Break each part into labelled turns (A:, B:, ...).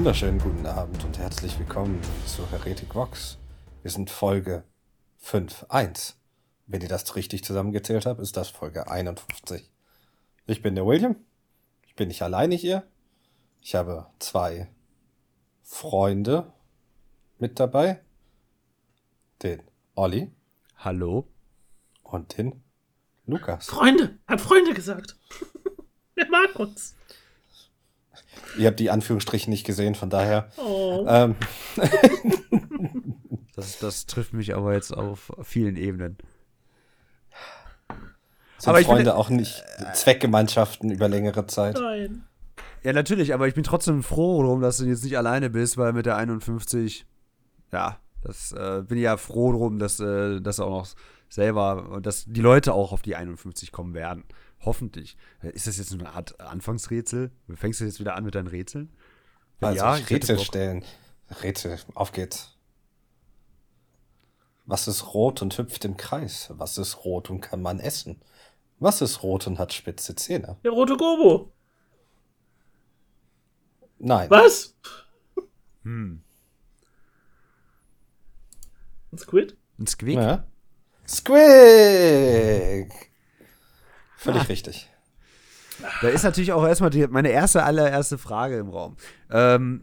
A: wunderschönen guten Abend und herzlich willkommen zu Heretic Vox. Wir sind Folge 5.1. Wenn ihr das richtig zusammengezählt habt, ist das Folge 51. Ich bin der William. Ich bin nicht alleine hier. Ich habe zwei Freunde mit dabei. Den Olli
B: Hallo?
A: und den Lukas.
C: Freunde, hat Freunde gesagt. Er mag uns.
A: Ihr habt die Anführungsstriche nicht gesehen, von daher.
C: Oh.
A: Ähm,
B: Das, das trifft mich aber jetzt auf vielen Ebenen.
A: sind
B: Aber ich bin-
A: Freunde auch nicht Zweckgemeinschaften über längere Zeit.
C: Nein.
B: Ja, natürlich, aber ich bin trotzdem froh drum, dass du jetzt nicht alleine bist, weil mit der 51, ja, das äh, bin ich ja froh drum, dass, äh, dass auch noch selber und dass die Leute auch auf die 51 kommen werden. Hoffentlich. Äh, Ist das jetzt so eine Art Anfangsrätsel? Fängst du jetzt wieder an mit deinen Rätseln?
A: Also
B: ja,
A: ich Rätsel stellen. Rätsel, auf geht's. Was ist rot und hüpft im Kreis? Was ist rot und kann man essen? Was ist rot und hat spitze Zähne?
C: Der rote Gobo.
A: Nein.
C: Was?
B: Hm.
C: Ein Squid?
B: Ein Squeak?
A: Ja. Squig! Völlig
B: Ah.
A: richtig.
B: Da ist natürlich auch erstmal die, meine erste, allererste Frage im Raum. Ähm,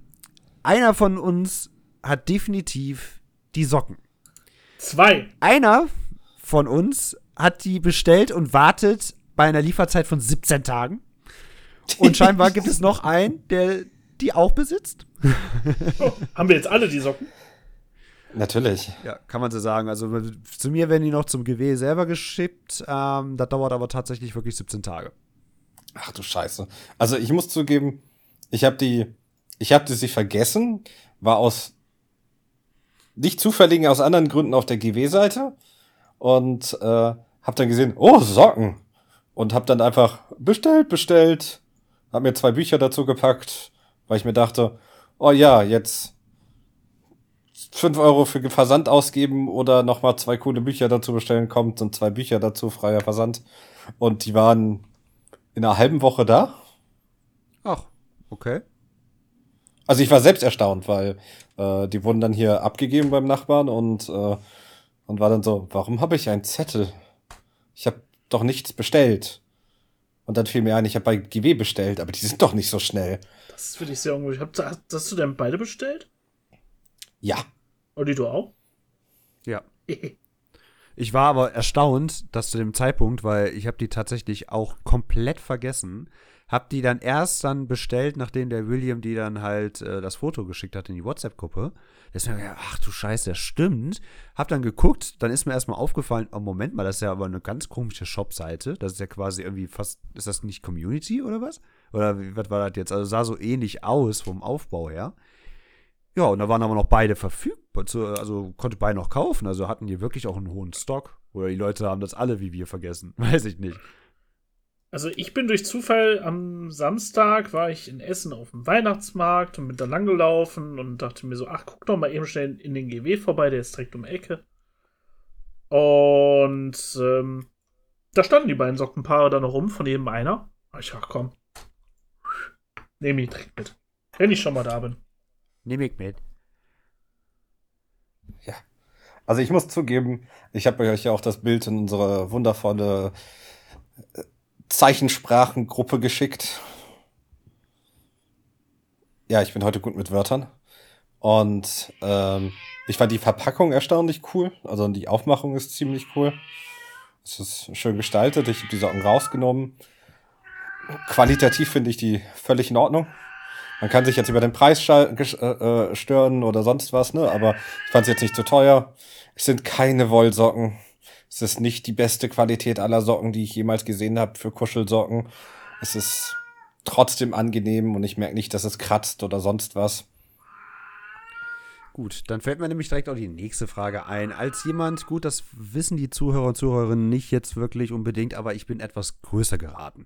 B: einer von uns hat definitiv die Socken.
C: Zwei.
B: Einer von uns hat die bestellt und wartet bei einer Lieferzeit von 17 Tagen. Und scheinbar gibt es noch einen, der die auch besitzt.
C: Oh, haben wir jetzt alle die Socken?
A: Natürlich.
B: Ja, kann man so sagen. Also zu mir werden die noch zum GW selber geschippt. Ähm, das dauert aber tatsächlich wirklich 17 Tage.
A: Ach du Scheiße. Also ich muss zugeben, ich habe die, ich habe die sie vergessen, war aus nicht zufälligen, aus anderen Gründen auf der GW-Seite und äh, habe dann gesehen, oh Socken und habe dann einfach bestellt, bestellt, habe mir zwei Bücher dazu gepackt, weil ich mir dachte, oh ja, jetzt fünf Euro für Versand ausgeben oder nochmal zwei coole Bücher dazu bestellen, kommt und zwei Bücher dazu, freier Versand. Und die waren in einer halben Woche da.
B: Ach, okay.
A: Also ich war selbst erstaunt, weil äh, die wurden dann hier abgegeben beim Nachbarn und, äh, und war dann so, warum habe ich einen Zettel? Ich habe doch nichts bestellt. Und dann fiel mir ein, ich habe bei GW bestellt, aber die sind doch nicht so schnell.
C: Das finde ich sehr Hast, hast du denn beide bestellt?
A: Ja.
C: Olli, du auch?
B: Ja. Ich war aber erstaunt, dass zu dem Zeitpunkt, weil ich habe die tatsächlich auch komplett vergessen, hab die dann erst dann bestellt, nachdem der William die dann halt äh, das Foto geschickt hat in die WhatsApp-Gruppe. Da ist mir gedacht, ach du Scheiße, das stimmt. Hab dann geguckt, dann ist mir erstmal aufgefallen, oh Moment mal, das ist ja aber eine ganz komische Shop-Seite. Das ist ja quasi irgendwie fast, ist das nicht Community oder was? Oder was war das jetzt? Also sah so ähnlich aus vom Aufbau her. Ja, und da waren aber noch beide verfügbar, also konnte beide noch kaufen, also hatten die wirklich auch einen hohen Stock. Oder die Leute haben das alle wie wir vergessen, weiß ich nicht.
C: Also ich bin durch Zufall am Samstag war ich in Essen auf dem Weihnachtsmarkt und bin da langgelaufen und dachte mir so, ach, guck doch mal eben schnell in den GW vorbei, der ist direkt um die Ecke. Und ähm, da standen die beiden Sockenpaare da noch rum, von jedem einer. Ich dachte, komm, nehme ich direkt mit, wenn ich schon mal da bin.
B: Nehme ich mit.
A: Also ich muss zugeben, ich habe euch ja auch das Bild in unsere wundervolle äh, Zeichensprachengruppe geschickt. Ja, ich bin heute gut mit Wörtern. Und ähm, ich fand die Verpackung erstaunlich cool. Also die Aufmachung ist ziemlich cool. Es ist schön gestaltet. Ich habe die Socken rausgenommen. Qualitativ finde ich die völlig in Ordnung. Man kann sich jetzt über den Preis äh, äh, stören oder sonst was, ne? Aber ich fand es jetzt nicht zu teuer. Es sind keine Wollsocken. Es ist nicht die beste Qualität aller Socken, die ich jemals gesehen habe für Kuschelsocken. Es ist trotzdem angenehm und ich merke nicht, dass es kratzt oder sonst was.
B: Gut, dann fällt mir nämlich direkt auch die nächste Frage ein. Als jemand, gut, das wissen die Zuhörer und Zuhörerinnen nicht jetzt wirklich unbedingt, aber ich bin etwas größer geraten.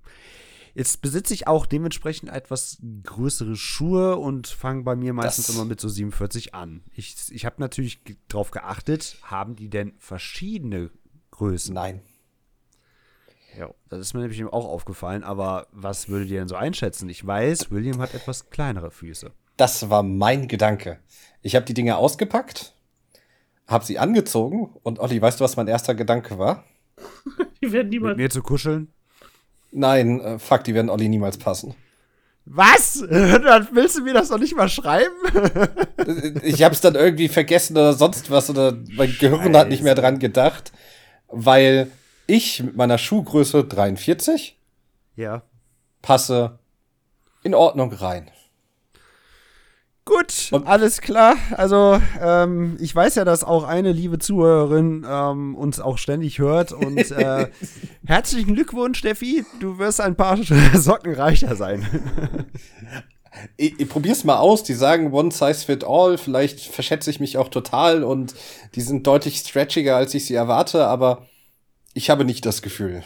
B: Jetzt besitze ich auch dementsprechend etwas größere Schuhe und fange bei mir meistens
A: Das-
B: immer mit so 47 an. Ich, ich habe natürlich drauf geachtet, haben die denn verschiedene Größen?
A: Nein.
B: Ja, das ist mir nämlich auch aufgefallen, aber was würdet ihr denn so einschätzen? Ich weiß, William hat etwas kleinere Füße.
A: das war mein Gedanke. Ich habe die Dinge ausgepackt, habe sie angezogen und Olli, weißt du, was mein erster Gedanke war?
C: Die werden
B: Mit
C: niemals.
B: mir zu kuscheln?
A: Nein, äh, fuck, die werden Olli niemals passen.
B: Was? Dann willst du mir das doch nicht mal schreiben?
A: Ich habe es dann irgendwie vergessen oder sonst was oder mein Gehirn hat nicht mehr dran gedacht, weil ich mit meiner Schuhgröße 43
B: ja.
A: passe in Ordnung rein.
B: Gut,
A: Und-
B: alles klar. Also, ähm, ich weiß ja, dass auch eine liebe Zuhörerin ähm, uns auch ständig hört. Und äh, herzlichen Glückwunsch, Steffi. Du wirst ein paar Socken reicher sein.
A: Ich, ich probier's mal aus. Die sagen One Size Fit All. Vielleicht verschätze ich mich auch total und die sind deutlich stretchiger, als ich sie erwarte, aber ich habe nicht das Gefühl.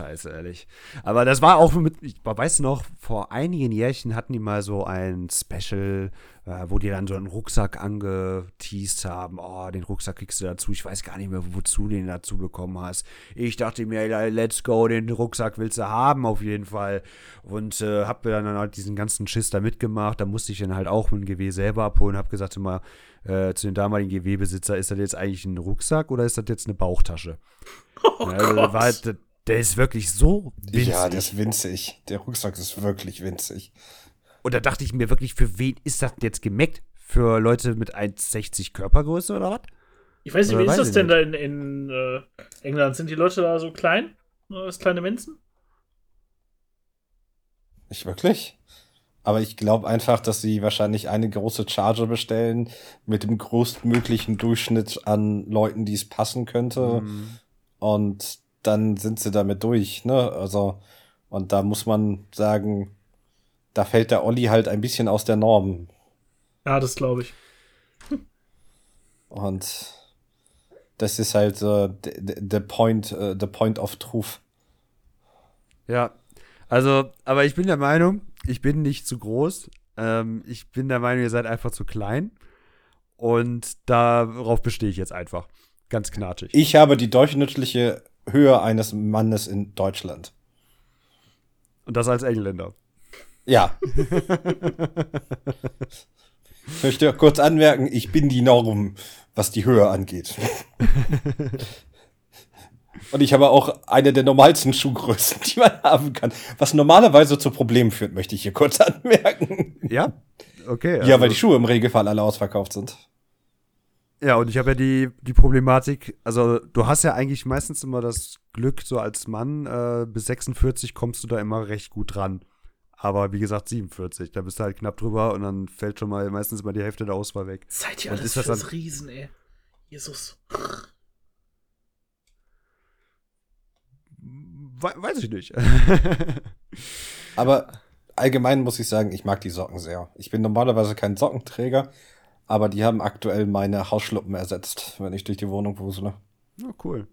B: Scheiße, ehrlich. Aber das war auch mit, ich weißt du noch, vor einigen Jährchen hatten die mal so ein Special, äh, wo die dann so einen Rucksack angeteased haben. Oh, den Rucksack kriegst du dazu. Ich weiß gar nicht mehr, wozu du den dazu bekommen hast. Ich dachte mir, let's go, den Rucksack willst du haben, auf jeden Fall. Und äh, hab mir dann halt diesen ganzen Schiss da mitgemacht. Da musste ich dann halt auch mit dem GW selber abholen. Hab gesagt immer äh, zu dem damaligen GW-Besitzer, ist das jetzt eigentlich ein Rucksack oder ist das jetzt eine Bauchtasche?
C: Oh
B: Ja, der,
C: Gott.
B: war, halt- der, der ist wirklich so winzig.
A: Ja, das ist winzig. Der Rucksack ist wirklich winzig.
B: Und da dachte ich mir wirklich, für wen ist das jetzt gemeckt? Für Leute mit 1,60 Körpergröße oder was?
C: Ich weiß nicht,
B: Oder
C: wie ist das denn
B: nicht.
C: da in, in äh, England? Sind die Leute da so klein? Als kleine Menschen?
A: Nicht wirklich? Aber ich glaube einfach, dass sie wahrscheinlich eine große Charge bestellen mit dem größtmöglichen Durchschnitt an Leuten, die es passen könnte.
B: Mhm.
A: Und dann sind sie damit durch, ne? Also, und da muss man sagen, da fällt der Olli halt ein bisschen aus der Norm.
C: Ja, das glaube ich.
A: Und das ist halt äh, der point, äh, the point of truth.
B: Ja, also, aber ich bin der Meinung, ich bin nicht zu groß. Ähm, ich bin der Meinung, ihr seid einfach zu klein. Und darauf bestehe ich jetzt einfach. Ganz knatschig.
A: Ich habe die durchschnittliche Höhe eines Mannes in Deutschland.
B: Und das als Engländer.
A: Ja. Ich möchte kurz anmerken, ich bin die Norm, was die Höhe angeht. Und ich habe auch eine der normalsten Schuhgrößen, die man haben kann. Was normalerweise zu Problemen führt, möchte ich hier kurz anmerken.
B: Ja? Okay.
A: ja,
B: also-
A: weil die Schuhe im Regelfall alle ausverkauft sind.
B: Ja, und ich habe ja die, die Problematik, also du hast ja eigentlich meistens immer das Glück, so als Mann, äh, bis 46 kommst du da immer recht gut dran. Aber wie gesagt, 47, da bist du halt knapp drüber und dann fällt schon mal meistens immer die Hälfte der Auswahl weg.
C: Seid ihr
B: Und
C: alles
B: ist das
C: fürs
B: dann-
C: Riesen, ey. Jesus.
B: We weiß ich nicht.
A: Aber allgemein muss ich sagen, ich mag die Socken sehr. Ich bin normalerweise kein Sockenträger, aber die haben aktuell meine Hausschluppen ersetzt, wenn ich durch die Wohnung wusele.
B: ja, cool.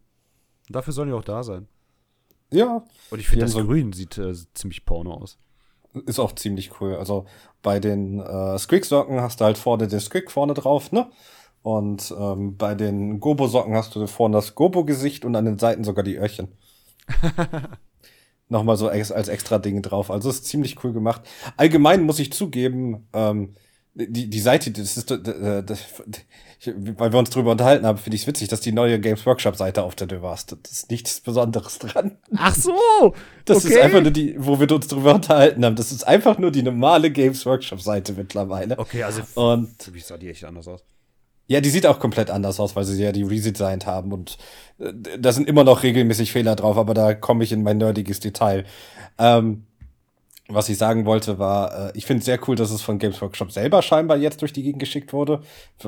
B: Dafür sollen die auch da sein.
A: Ja,
B: Und ich finde, das
A: so-
B: Grün sieht äh, ziemlich porno aus.
A: Ist auch ziemlich cool. Also bei den äh, Squeak-Socken hast du halt vorne den Squeak vorne drauf, ne? Und ähm, bei den Gobo-Socken hast du vorne das Gobo-Gesicht und an den Seiten sogar die Öhrchen. Nochmal so ex als extra Ding drauf. Also ist ziemlich cool gemacht. Allgemein muss ich zugeben, ähm, die, die Seite, das ist, äh, das, ich, weil wir uns drüber unterhalten haben, finde ich es witzig, dass die neue Games Workshop-Seite auf der Devarst. Das ist nichts Besonderes dran.
B: Ach so!
A: Das
B: okay.
A: ist einfach nur die, wo wir uns drüber unterhalten haben. Das ist einfach nur die normale Games Workshop-Seite mittlerweile.
B: Okay, also
A: Und
B: mich sah die echt anders aus.
A: ja, die sieht auch komplett anders aus, weil sie ja die redesigned haben. Und äh, da sind immer noch regelmäßig Fehler drauf, aber da komme ich in mein nerdiges Detail. Ähm, was ich sagen wollte, war, äh, ich finde es sehr cool, dass es von Games Workshop selber scheinbar jetzt durch die Gegend geschickt wurde.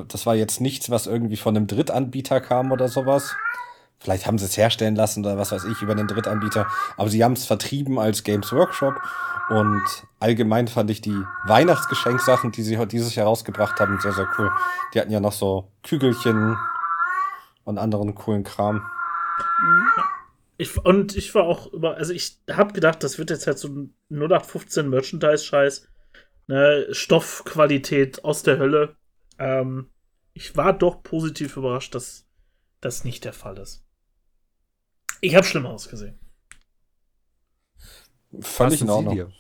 A: Das war jetzt nichts, was irgendwie von einem Drittanbieter kam oder sowas. Vielleicht haben sie es herstellen lassen oder was weiß ich über einen Drittanbieter. Aber sie haben es vertrieben als Games Workshop. Und allgemein fand ich die Weihnachtsgeschenksachen, die sie dieses Jahr rausgebracht haben, sehr, sehr cool. Die hatten ja noch so Kügelchen und anderen coolen Kram.
C: Ich, und ich war auch über, also ich habe gedacht, das wird jetzt halt so ein 0815 Merchandise-Scheiß. Ne, Stoffqualität aus der Hölle. Ähm, ich war doch positiv überrascht, dass das nicht der Fall ist. Ich habe Schlimmeres gesehen.
A: Völlig
B: Was
A: in Ordnung.
B: dir?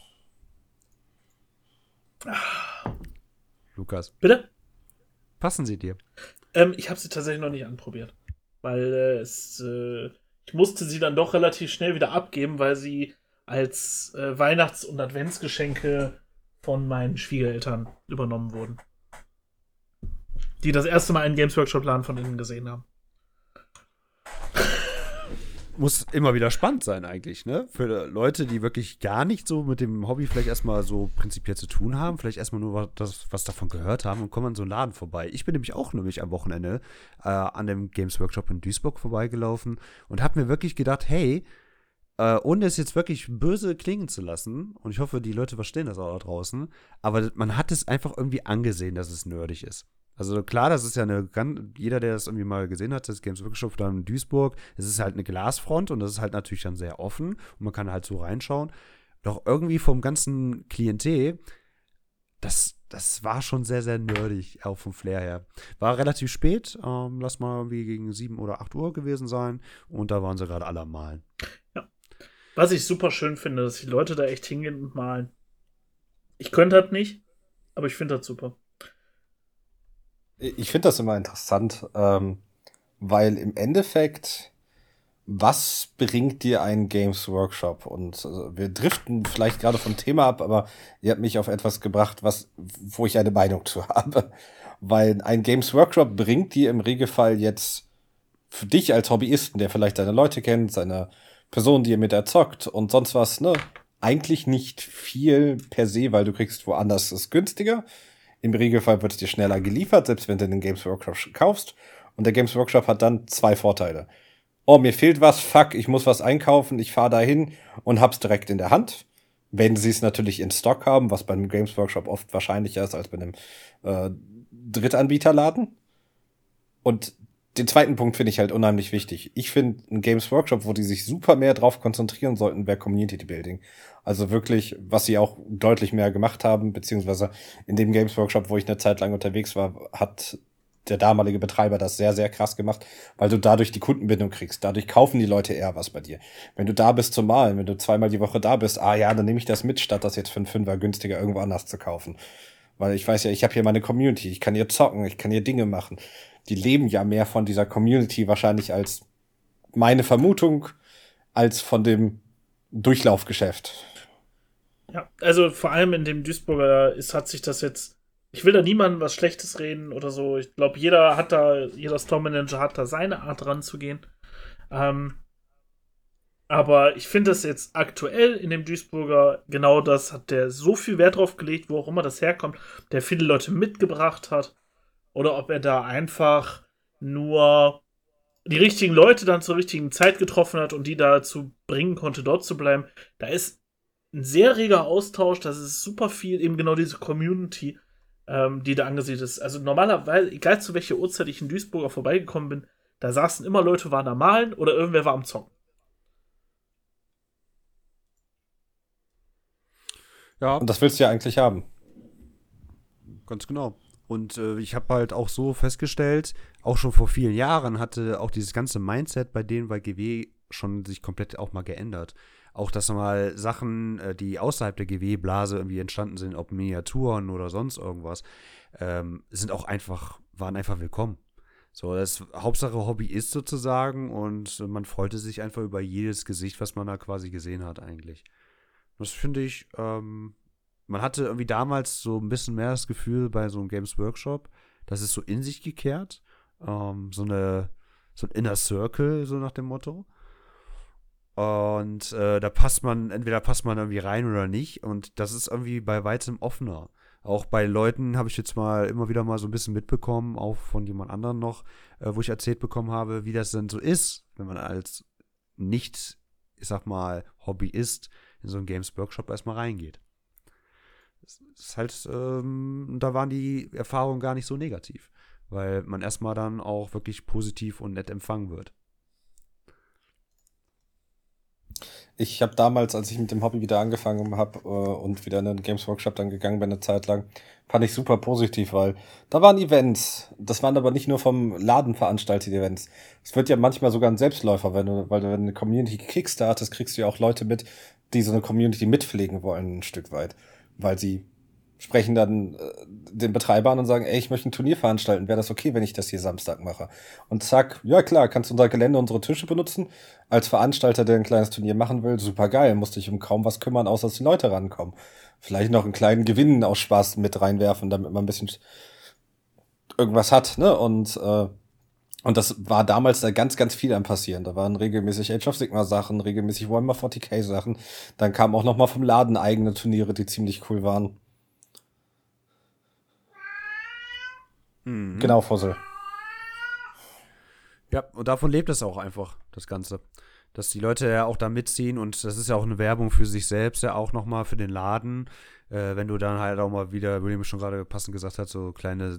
B: Lukas?
C: Bitte?
B: Passen sie dir?
C: Ähm, ich habe sie tatsächlich noch nicht anprobiert. Weil äh, es, äh, ich musste sie dann doch relativ schnell wieder abgeben, weil sie als äh, Weihnachts- und Adventsgeschenke von meinen Schwiegereltern übernommen wurden. Die das erste Mal einen Games Workshop-Laden von innen gesehen haben.
B: Muss immer wieder spannend sein eigentlich, ne? Für Leute, die wirklich gar nicht so mit dem Hobby vielleicht erstmal so prinzipiell zu tun haben, vielleicht erstmal nur was, das, was davon gehört haben und kommen an so einen Laden vorbei. Ich bin nämlich auch nämlich am Wochenende äh, an dem Games Workshop in Duisburg vorbeigelaufen und habe mir wirklich gedacht, hey, äh, ohne es jetzt wirklich böse klingen zu lassen, und ich hoffe, die Leute verstehen das auch da draußen, aber man hat es einfach irgendwie angesehen, dass es nerdig ist. Also klar, das ist ja eine jeder, der das irgendwie mal gesehen hat, das Games Workshop da in Duisburg, es ist halt eine Glasfront und das ist halt natürlich dann sehr offen und man kann halt so reinschauen. Doch irgendwie vom ganzen Klientel, das, das war schon sehr, sehr nerdig, auch vom Flair her. War relativ spät, ähm, lass mal irgendwie gegen 7 oder 8 Uhr gewesen sein und da waren sie gerade alle am Malen.
C: Ja. Was ich super schön finde, dass die Leute da echt hingehen und malen. Ich könnte das nicht, aber ich finde das super.
A: Ich finde das immer interessant, ähm, weil im Endeffekt, was bringt dir ein Games Workshop? Und also, wir driften vielleicht gerade vom Thema ab, aber ihr habt mich auf etwas gebracht, was, wo ich eine Meinung zu habe. Weil ein Games Workshop bringt dir im Regelfall jetzt für dich als Hobbyisten, der vielleicht deine Leute kennt, seine Person, die ihr mit erzockt und sonst was, ne? Eigentlich nicht viel per se, weil du kriegst woanders es günstiger. Im Regelfall wird es dir schneller geliefert, selbst wenn du den Games Workshop kaufst. Und der Games Workshop hat dann zwei Vorteile. Oh, mir fehlt was, fuck, ich muss was einkaufen, ich fahre dahin und hab's direkt in der Hand. Wenn sie es natürlich in Stock haben, was beim Games Workshop oft wahrscheinlicher ist als bei einem äh, Drittanbieterladen. Und den zweiten Punkt finde ich halt unheimlich wichtig. Ich finde ein Games Workshop, wo die sich super mehr drauf konzentrieren sollten, wäre Community Building. Also wirklich, was sie auch deutlich mehr gemacht haben, beziehungsweise in dem Games Workshop, wo ich eine Zeit lang unterwegs war, hat der damalige Betreiber das sehr, sehr krass gemacht, weil du dadurch die Kundenbindung kriegst. Dadurch kaufen die Leute eher was bei dir. Wenn du da bist zum Malen, wenn du zweimal die Woche da bist, ah ja, dann nehme ich das mit, statt das jetzt für einen Fünfer günstiger irgendwo anders zu kaufen. Weil ich weiß ja, ich habe hier meine Community, ich kann hier zocken, ich kann hier Dinge machen. Die leben ja mehr von dieser Community wahrscheinlich als meine Vermutung, als von dem Durchlaufgeschäft.
C: Ja, also vor allem in dem Duisburger ist, hat sich das jetzt. Ich will da niemandem was Schlechtes reden oder so. Ich glaube, jeder hat da, jeder Store Manager hat da seine Art ranzugehen. Ähm, aber ich finde das jetzt aktuell in dem Duisburger genau das, hat der so viel Wert drauf gelegt, wo auch immer das herkommt, der viele Leute mitgebracht hat. Oder ob er da einfach nur die richtigen Leute dann zur richtigen Zeit getroffen hat und die dazu bringen konnte, dort zu bleiben. Da ist ein sehr reger Austausch, das ist super viel, eben genau diese Community, ähm, die da angesiedelt ist. Also normalerweise, egal zu welcher Uhrzeit ich in Duisburg vorbeigekommen bin, da saßen immer Leute, waren am Malen oder irgendwer war am Zocken.
A: Ja. Und das willst du ja eigentlich haben.
B: Ganz genau. Und äh, ich habe halt auch so festgestellt, auch schon vor vielen Jahren hatte auch dieses ganze Mindset bei denen bei GW schon sich komplett auch mal geändert. Auch, dass mal Sachen, äh, die außerhalb der GW-Blase irgendwie entstanden sind, ob Miniaturen oder sonst irgendwas, ähm, sind auch einfach, waren einfach willkommen. So, das Hauptsache Hobby ist sozusagen und man freute sich einfach über jedes Gesicht, was man da quasi gesehen hat, eigentlich. Das finde ich, ähm, man hatte irgendwie damals so ein bisschen mehr das Gefühl bei so einem Games Workshop, das ist so in sich gekehrt, ähm, so eine, so ein Inner Circle, so nach dem Motto. Und äh, da passt man, entweder passt man irgendwie rein oder nicht. Und das ist irgendwie bei weitem offener. Auch bei Leuten habe ich jetzt mal immer wieder mal so ein bisschen mitbekommen, auch von jemand anderem noch, äh, wo ich erzählt bekommen habe, wie das denn so ist, wenn man als nicht, ich sag mal, Hobbyist in so einen Games Workshop erstmal reingeht. Ist halt, ähm, da waren die Erfahrungen gar nicht so negativ, weil man erstmal dann auch wirklich positiv und nett empfangen wird.
A: Ich habe damals, als ich mit dem Hobby wieder angefangen habe äh, und wieder in den Games Workshop dann gegangen bin eine Zeit lang, fand ich super positiv, weil da waren Events. Das waren aber nicht nur vom Laden veranstaltete Events. Es wird ja manchmal sogar ein Selbstläufer, wenn du, weil du eine Community kickstartest, kriegst du ja auch Leute mit, die so eine Community mitpflegen wollen, ein Stück weit. Weil sie sprechen dann äh, den Betreiber an und sagen, ey, ich möchte ein Turnier veranstalten, wäre das okay, wenn ich das hier Samstag mache? Und zack, ja klar, kannst unser Gelände, unsere Tische benutzen. Als Veranstalter, der ein kleines Turnier machen will, super geil, musst dich um kaum was kümmern, außer dass die Leute rankommen. Vielleicht noch einen kleinen Gewinn aus Spaß mit reinwerfen, damit man ein bisschen irgendwas hat, ne? Und äh, und das war damals da ganz, ganz viel am passieren. Da waren regelmäßig Age of Sigma Sachen, regelmäßig Warhammer 40k Sachen. Dann kamen auch noch mal vom Laden eigene Turniere, die ziemlich cool waren. Mhm. Genau, Fussel.
B: Ja, und davon lebt es auch einfach, das Ganze. Dass die Leute ja auch da mitziehen und das ist ja auch eine Werbung für sich selbst, ja auch nochmal für den Laden. Äh, wenn du dann halt auch mal wieder, William schon gerade passend gesagt hat, so kleine,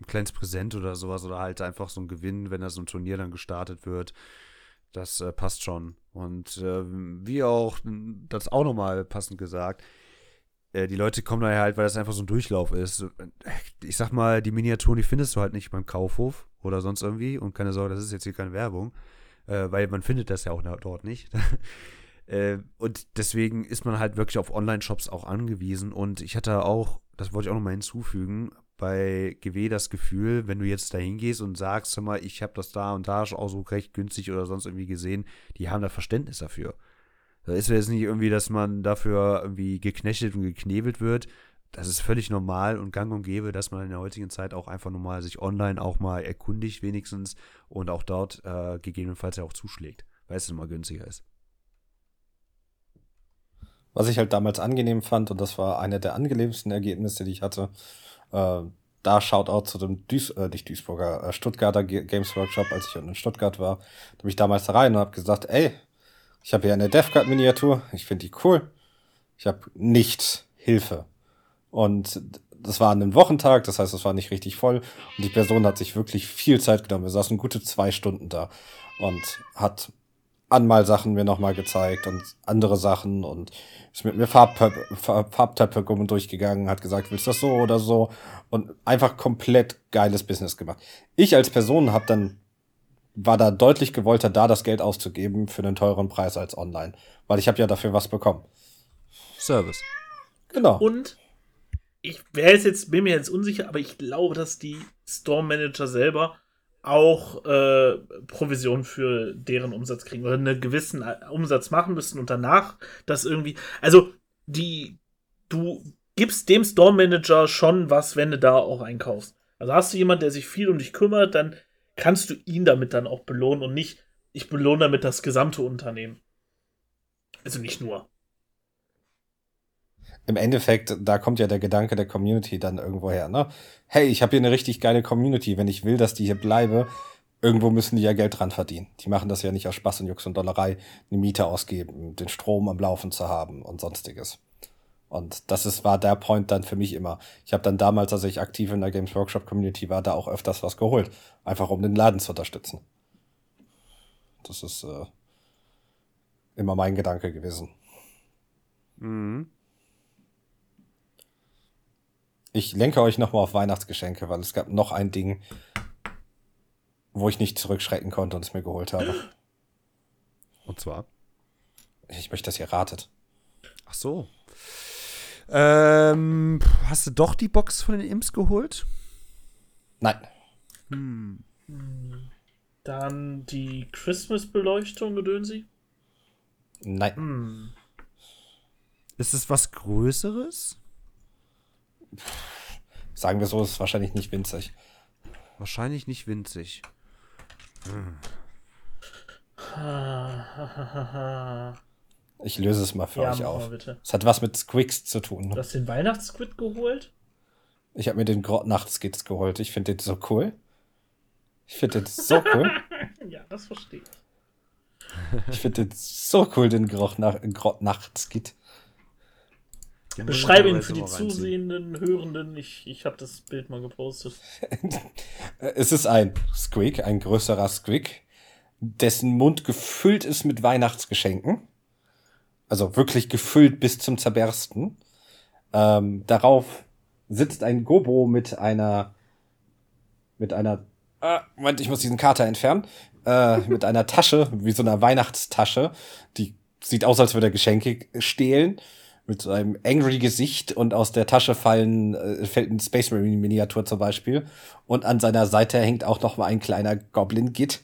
B: ein kleines Präsent oder sowas oder halt einfach so ein Gewinn, wenn da so ein Turnier dann gestartet wird. Das äh, passt schon. Und äh, wie auch, das auch nochmal passend gesagt, äh, die Leute kommen daher halt, weil das einfach so ein Durchlauf ist. Ich sag mal, die Miniaturen, die findest du halt nicht beim Kaufhof oder sonst irgendwie. Und keine Sorge, das ist jetzt hier keine Werbung, äh, weil man findet das ja auch dort nicht. äh, und deswegen ist man halt wirklich auf Online-Shops auch angewiesen. Und ich hatte auch, das wollte ich auch nochmal hinzufügen, bei GW das Gefühl, wenn du jetzt da hingehst und sagst, mal, ich habe das da und da auch so recht günstig oder sonst irgendwie gesehen, die haben da Verständnis dafür. Da ist jetzt nicht irgendwie, dass man dafür irgendwie geknechtet und geknebelt wird. Das ist völlig normal und gang und gäbe, dass man in der heutigen Zeit auch einfach normal sich online auch mal erkundigt, wenigstens, und auch dort äh, gegebenenfalls ja auch zuschlägt, weil es immer günstiger ist.
A: Was ich halt damals angenehm fand, und das war einer der angenehmsten Ergebnisse, die ich hatte, äh, da Shoutout zu dem Duis äh, nicht Duisburger, äh, Stuttgarter Games Workshop, als ich in Stuttgart war. Da bin ich damals da rein und habe gesagt, ey, ich habe hier eine DevCard-Miniatur, ich finde die cool. Ich habe nicht Hilfe. Und das war an einem Wochentag, das heißt, es war nicht richtig voll. Und die Person hat sich wirklich viel Zeit genommen. Wir saßen gute zwei Stunden da und hat Anmalsachen mir nochmal gezeigt und andere Sachen und ist mit mir Farbtöpfe Farb durchgegangen, hat gesagt, willst du das so oder so und einfach komplett geiles Business gemacht. Ich als Person habe dann war da deutlich gewollter, da das Geld auszugeben für einen teuren Preis als online. Weil ich habe ja dafür was bekommen.
B: Service.
C: Genau. Und ich wäre jetzt, bin mir jetzt unsicher, aber ich glaube, dass die Store Manager selber auch äh, Provision für deren Umsatz kriegen oder einen gewissen äh, Umsatz machen müssen und danach das irgendwie. Also, die, du gibst dem Store Manager schon was, wenn du da auch einkaufst. Also hast du jemanden, der sich viel um dich kümmert, dann kannst du ihn damit dann auch belohnen und nicht, ich belohne damit das gesamte Unternehmen. Also nicht nur.
A: Im Endeffekt, da kommt ja der Gedanke der Community dann irgendwo her, ne? Hey, ich habe hier eine richtig geile Community. Wenn ich will, dass die hier bleibe, irgendwo müssen die ja Geld dran verdienen. Die machen das ja nicht aus Spaß und Jux und Dollerei, eine Miete ausgeben, den Strom am Laufen zu haben und sonstiges. Und das ist, war der Point dann für mich immer. Ich habe dann damals, als ich aktiv in der Games Workshop Community war, da auch öfters was geholt. Einfach um den Laden zu unterstützen. Das ist äh, immer mein Gedanke gewesen. Mhm. Ich lenke euch nochmal auf Weihnachtsgeschenke, weil es gab noch ein Ding, wo ich nicht zurückschrecken konnte und es mir geholt habe.
B: Und zwar?
A: Ich möchte, dass ihr ratet.
B: Ach so. Ähm, hast du doch die Box von den Imps geholt?
A: Nein.
C: Hm. Dann die Christmas-Beleuchtung, Gedönsi?
A: Nein. Hm.
B: Ist es was Größeres?
A: Sagen wir so, ist wahrscheinlich nicht winzig.
B: Wahrscheinlich nicht winzig. Hm.
A: Ich löse es mal für ja, euch auf. Es hat was mit Squicks zu tun.
C: Du hast den Weihnachtssquid geholt?
A: Ich habe mir den Nachtskits geholt. Ich finde den so cool. Ich finde den so cool.
C: ja, das verstehe ich.
A: Ich finde den so cool, den Nachtskit.
C: Beschreibe ihn für die zusehenden, Hörenden. Ich, ich habe das Bild mal gepostet.
A: es ist ein Squeak, ein größerer Squeak, dessen Mund gefüllt ist mit Weihnachtsgeschenken. Also wirklich gefüllt bis zum Zerbersten. Ähm, darauf sitzt ein Gobo mit einer, mit einer, ah, Moment, ich muss diesen Kater entfernen, äh, mit einer Tasche, wie so einer Weihnachtstasche, die sieht aus, als würde er Geschenke stehlen. Mit so einem angry Gesicht und aus der Tasche fallen, äh, fällt ein Space Marine Miniatur zum Beispiel. Und an seiner Seite hängt auch noch mal ein kleiner Goblin Git,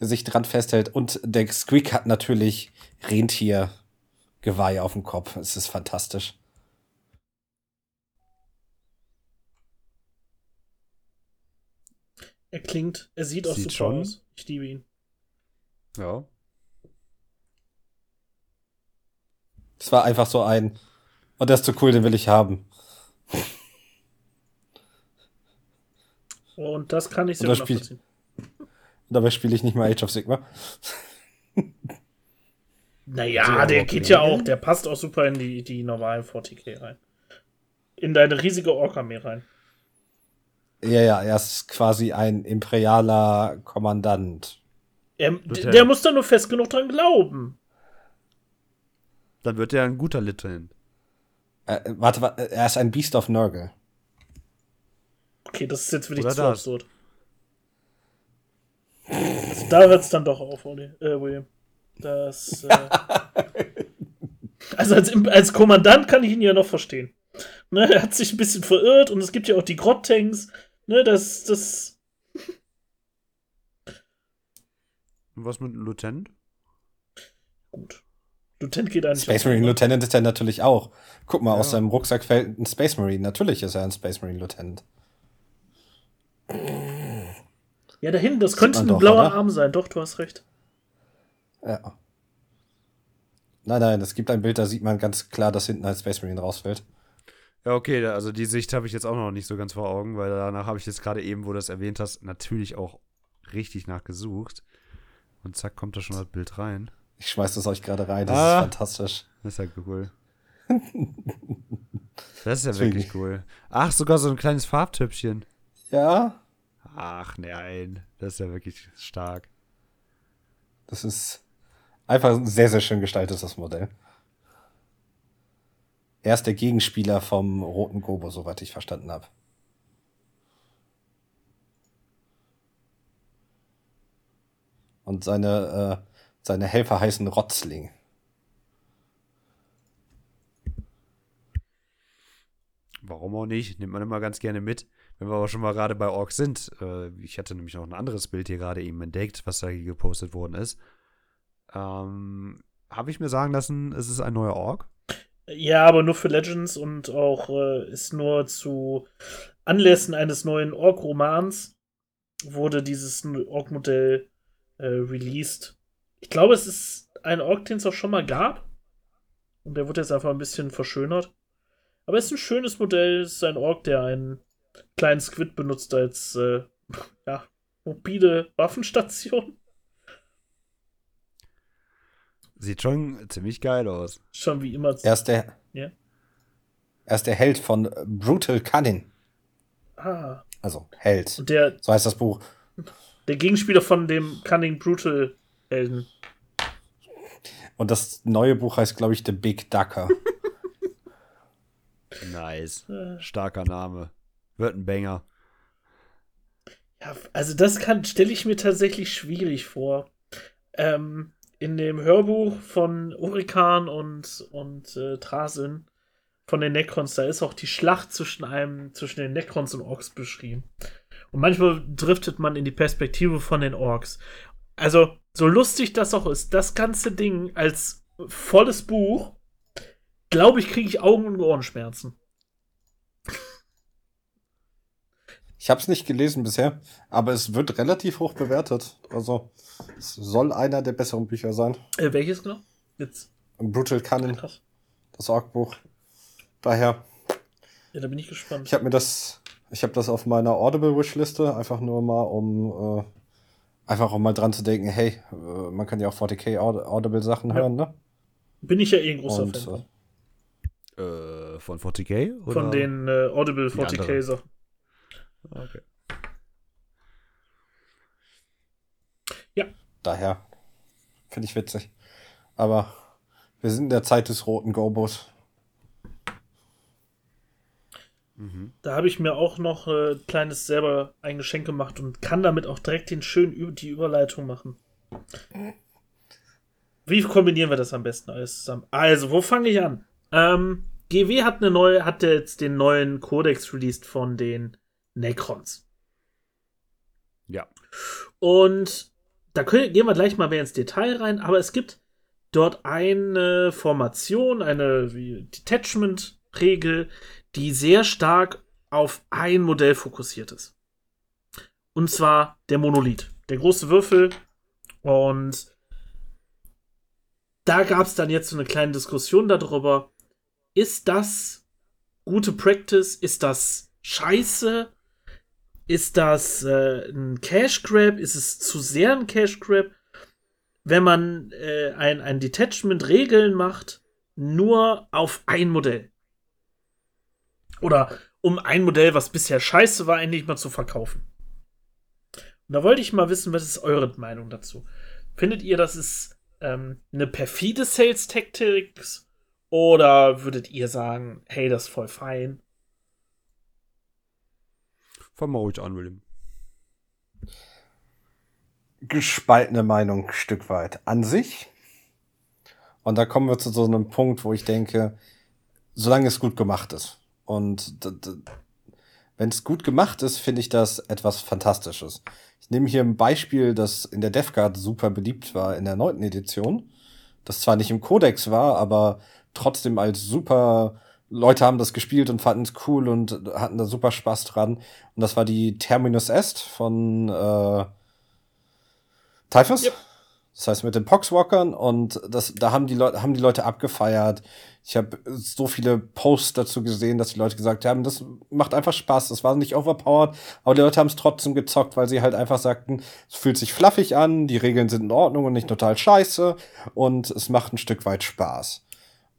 A: der sich dran festhält. Und der Squeak hat natürlich Rentiergeweih auf dem Kopf. Es ist fantastisch.
C: Er klingt, er sieht auch
B: Sieht
C: super
B: schon.
C: aus. Ich liebe ihn.
B: Ja.
A: Es war einfach so ein, und der ist zu cool, den will ich haben.
C: Und das kann ich sehr
A: Und
C: gut
A: das Spiel-
C: nachvollziehen.
A: Und dabei spiele ich nicht mal Age of Sigma.
C: Naja,
B: So,
C: der
B: okay.
C: geht ja auch, der passt auch super in die, die normalen 40k rein. In deine riesige Ork-Armee rein.
A: Ja, ja, er ist quasi ein imperialer Kommandant.
C: Er,
B: Lieutenant.
C: der muss da nur fest genug dran glauben.
B: Dann wird er ein guter Lieutenant.
A: Äh, warte, warte, er ist ein Beast of Nurgle.
C: Okay, das ist jetzt wirklich
B: Oder
C: zu
B: das.
C: absurd. Also da hört es dann doch auf, äh, William. Das. Äh, also als, als Kommandant kann ich ihn ja noch verstehen. Ne, er hat sich ein bisschen verirrt und es gibt ja auch die Grott-Tanks. Ne, das, das.
B: Und was mit einem Lieutenant?
C: Gut. Lieutenant geht eigentlich.
A: Space. Marine Lieutenant ist er natürlich auch. Guck mal, aus
B: Ja.
A: seinem Rucksack fällt ein Space Marine. Natürlich ist er ein Space Marine Lieutenant.
C: Ja, da hinten, das
A: Sieht
C: könnte ein
A: doch,
C: blauer
A: oder?
C: Arm sein. Doch, du hast recht.
A: Ja. Nein, nein, es gibt ein Bild, da sieht man ganz klar, dass hinten ein Space Marine rausfällt.
B: Ja, okay, da- also die Sicht habe ich jetzt auch noch nicht so ganz vor Augen, weil danach habe ich jetzt gerade eben, wo du das erwähnt hast, natürlich auch richtig nachgesucht. Und zack, kommt da schon das Bild rein.
A: Ich schmeiß das euch gerade rein, das
B: Ah.
A: ist fantastisch.
B: Das ist ja cool. Das ist ja
A: Deswegen.
B: wirklich cool. Ach, sogar so ein kleines Farbtöpfchen.
A: Ja,
B: Ach nein, das ist ja wirklich stark.
A: das ist einfach ein sehr, sehr schön gestaltetes Modell. Er ist der Gegenspieler vom roten Gobo, soweit ich verstanden habe. Und seine, äh, seine Helfer heißen Rotzling.
B: Warum auch nicht? Nimmt man immer ganz gerne mit. Wenn wir aber schon mal gerade bei Orks sind. Äh, ich hatte nämlich noch ein anderes Bild hier gerade eben entdeckt, was da gepostet worden ist. Ähm, Habe ich mir sagen lassen, es ist ein neuer Ork.
C: Ja, aber nur für Legends und auch äh, ist nur zu Anlässen eines neuen Ork-Romans wurde dieses Ork-Modell äh, released. Ich glaube, es ist ein Ork, den es auch schon mal gab. Und der wird jetzt einfach ein bisschen verschönert. Aber es ist ein schönes Modell. Es ist ein Ork, der einen kleinen Squid benutzt als äh, ja, mobile Waffenstation.
B: Sieht schon ziemlich geil aus.
C: Schon wie immer.
A: Er ist der,
C: Ja.
A: er ist der Held von Brutal Cunning.
C: Ah.
A: Also Held.
C: Und der,
A: So heißt das Buch.
C: der Gegenspieler von dem Cunning Brutal Helden.
A: Und das neue Buch heißt, glaube ich, The Big Ducker.
B: Nice. Starker Name. Wird ein Banger.
C: Ja, also das kann stelle ich mir tatsächlich schwierig vor. Ähm, in dem Hörbuch von Urikan und, und äh, Trasin von den Necrons, da ist auch die Schlacht zwischen einem, zwischen den Necrons und Orks beschrieben. Und manchmal driftet man in die Perspektive von den Orks. Also, so lustig das auch ist, das ganze Ding als volles Buch, glaube ich, kriege ich Augen- und Ohrenschmerzen.
A: Ich habe es nicht gelesen bisher, aber es wird relativ hoch bewertet. Also es soll einer der besseren Bücher sein.
C: Äh, welches genau? Jetzt.
A: Brutal Cunning,
C: Krass.
A: das Org-Buch. Daher,
C: Ja, da bin ich gespannt.
A: ich habe mir das, ich habe das auf meiner Audible-Wishliste, einfach nur mal, um äh, einfach um mal dran zu denken, hey, äh, man kann ja auch 40k Aud- Audible-Sachen
C: Ja.
A: hören, ne?
C: Bin ich ja eh ein großer
A: Und,
C: Fan von.
B: Äh, von 40k? Oder?
C: Von den äh, Audible
B: Die
C: 40k
B: andere.
C: Sachen.
B: Okay.
A: Daher finde ich witzig. Aber wir sind in der Zeit des roten Gobos.
B: Mhm.
C: Da habe ich mir auch noch äh, ein kleines selber ein Geschenk gemacht und kann damit auch direkt den schönen die Überleitung machen. Wie kombinieren wir das am besten alles zusammen? Also, wo fange ich an? Ähm, GW hat eine neue, hat jetzt den neuen Codex released von den Necrons.
B: Ja.
C: Und da können, gehen wir gleich mal mehr ins Detail rein, aber es gibt dort eine Formation, eine Detachment-Regel, die sehr stark auf ein Modell fokussiert ist. Und zwar der Monolith. Der große Würfel. Und da gab es dann jetzt so eine kleine Diskussion darüber. Ist das gute Practice? Ist das scheiße? Ist das äh, ein Cash Grab? Ist es zu sehr ein Cash Grab? Wenn man äh, ein, ein Detachment Regeln macht, nur auf ein Modell. Oder um ein Modell, was bisher scheiße war, endlich mal zu verkaufen. Und da wollte ich mal wissen, was ist eure Meinung dazu? Findet ihr, das ist ähm, eine perfide Sales-Taktik? Oder würdet ihr sagen, hey, das ist voll fein?
B: Fang mal ruhig an, William.
A: Gespaltene Meinung ein Stück weit. An sich. Und da kommen wir zu so einem Punkt, wo ich denke, solange es gut gemacht ist. Und wenn es gut gemacht ist, finde ich das etwas Fantastisches. Ich nehme hier ein Beispiel, das in der DevGuard super beliebt war in der neunten Edition. Das zwar nicht im Codex war, aber trotzdem als super Leute haben das gespielt und fanden es cool und hatten da super Spaß dran. Und das war die Terminus Est von äh, Typhus. Yep. Das heißt mit den Poxwalkern und das, da haben die Leute, haben die Leute abgefeiert. Ich habe so viele Posts dazu gesehen, dass die Leute gesagt haben, das macht einfach Spaß. Das war nicht overpowered, aber die Leute haben es trotzdem gezockt, weil sie halt einfach sagten, es fühlt sich fluffig an, die Regeln sind in Ordnung und nicht total scheiße und es macht ein Stück weit Spaß.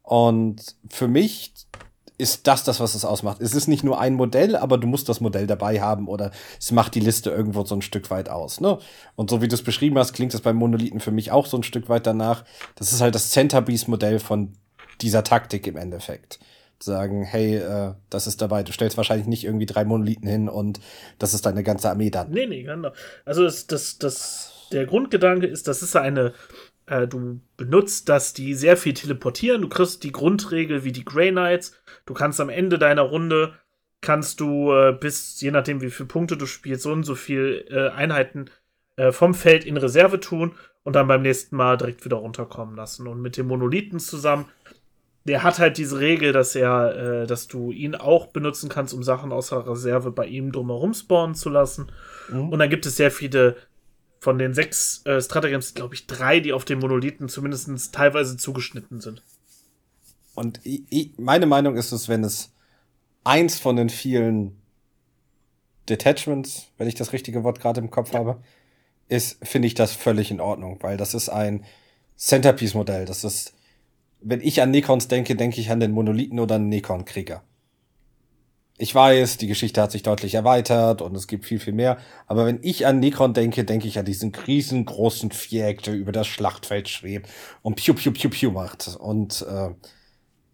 A: Und für mich ist das das, was es ausmacht. Es ist nicht nur ein Modell, aber du musst das Modell dabei haben oder es macht die Liste irgendwo so ein Stück weit aus. Ne? Und so wie du es beschrieben hast, klingt es beim Monolithen für mich auch so ein Stück weit danach. Das ist halt das Centerpiece-Modell von dieser Taktik im Endeffekt. Sagen, hey, äh, das ist dabei. Du stellst wahrscheinlich nicht irgendwie drei Monolithen hin und das ist deine ganze Armee dann.
C: Nee, nee, genau. Also das, das, das, der Grundgedanke ist, das ist eine äh, du benutzt, dass die sehr viel teleportieren. Du kriegst die Grundregel wie die Grey Knights. Du kannst am Ende deiner Runde kannst du äh, bis, je nachdem wie viele Punkte du spielst, so und so viel äh, Einheiten äh, vom Feld in Reserve tun und dann beim nächsten Mal direkt wieder runterkommen lassen. Und mit dem Monolithen zusammen, der hat halt diese Regel, dass er, äh, dass du ihn auch benutzen kannst, um Sachen außer Reserve bei ihm drumherum spawnen zu lassen. Mhm. Und dann gibt es sehr viele von den sechs äh, Stratagems, glaube ich, drei, die auf den Monolithen zumindest teilweise zugeschnitten sind.
A: Und ich, ich, meine Meinung ist es, wenn es eins von den vielen Detachments, wenn ich das richtige Wort gerade im Kopf habe, ist, finde ich das völlig in Ordnung, weil das ist ein Centerpiece-Modell. Das ist, wenn ich an Necrons denke, denke ich an den Monolithen oder einen Necron-Krieger. Ich weiß, die Geschichte hat sich deutlich erweitert und es gibt viel, viel mehr. Aber wenn ich an Necron denke, denke ich an diesen riesengroßen Viereck, der über das Schlachtfeld schwebt und piu, piu, piu, piu macht. Und äh,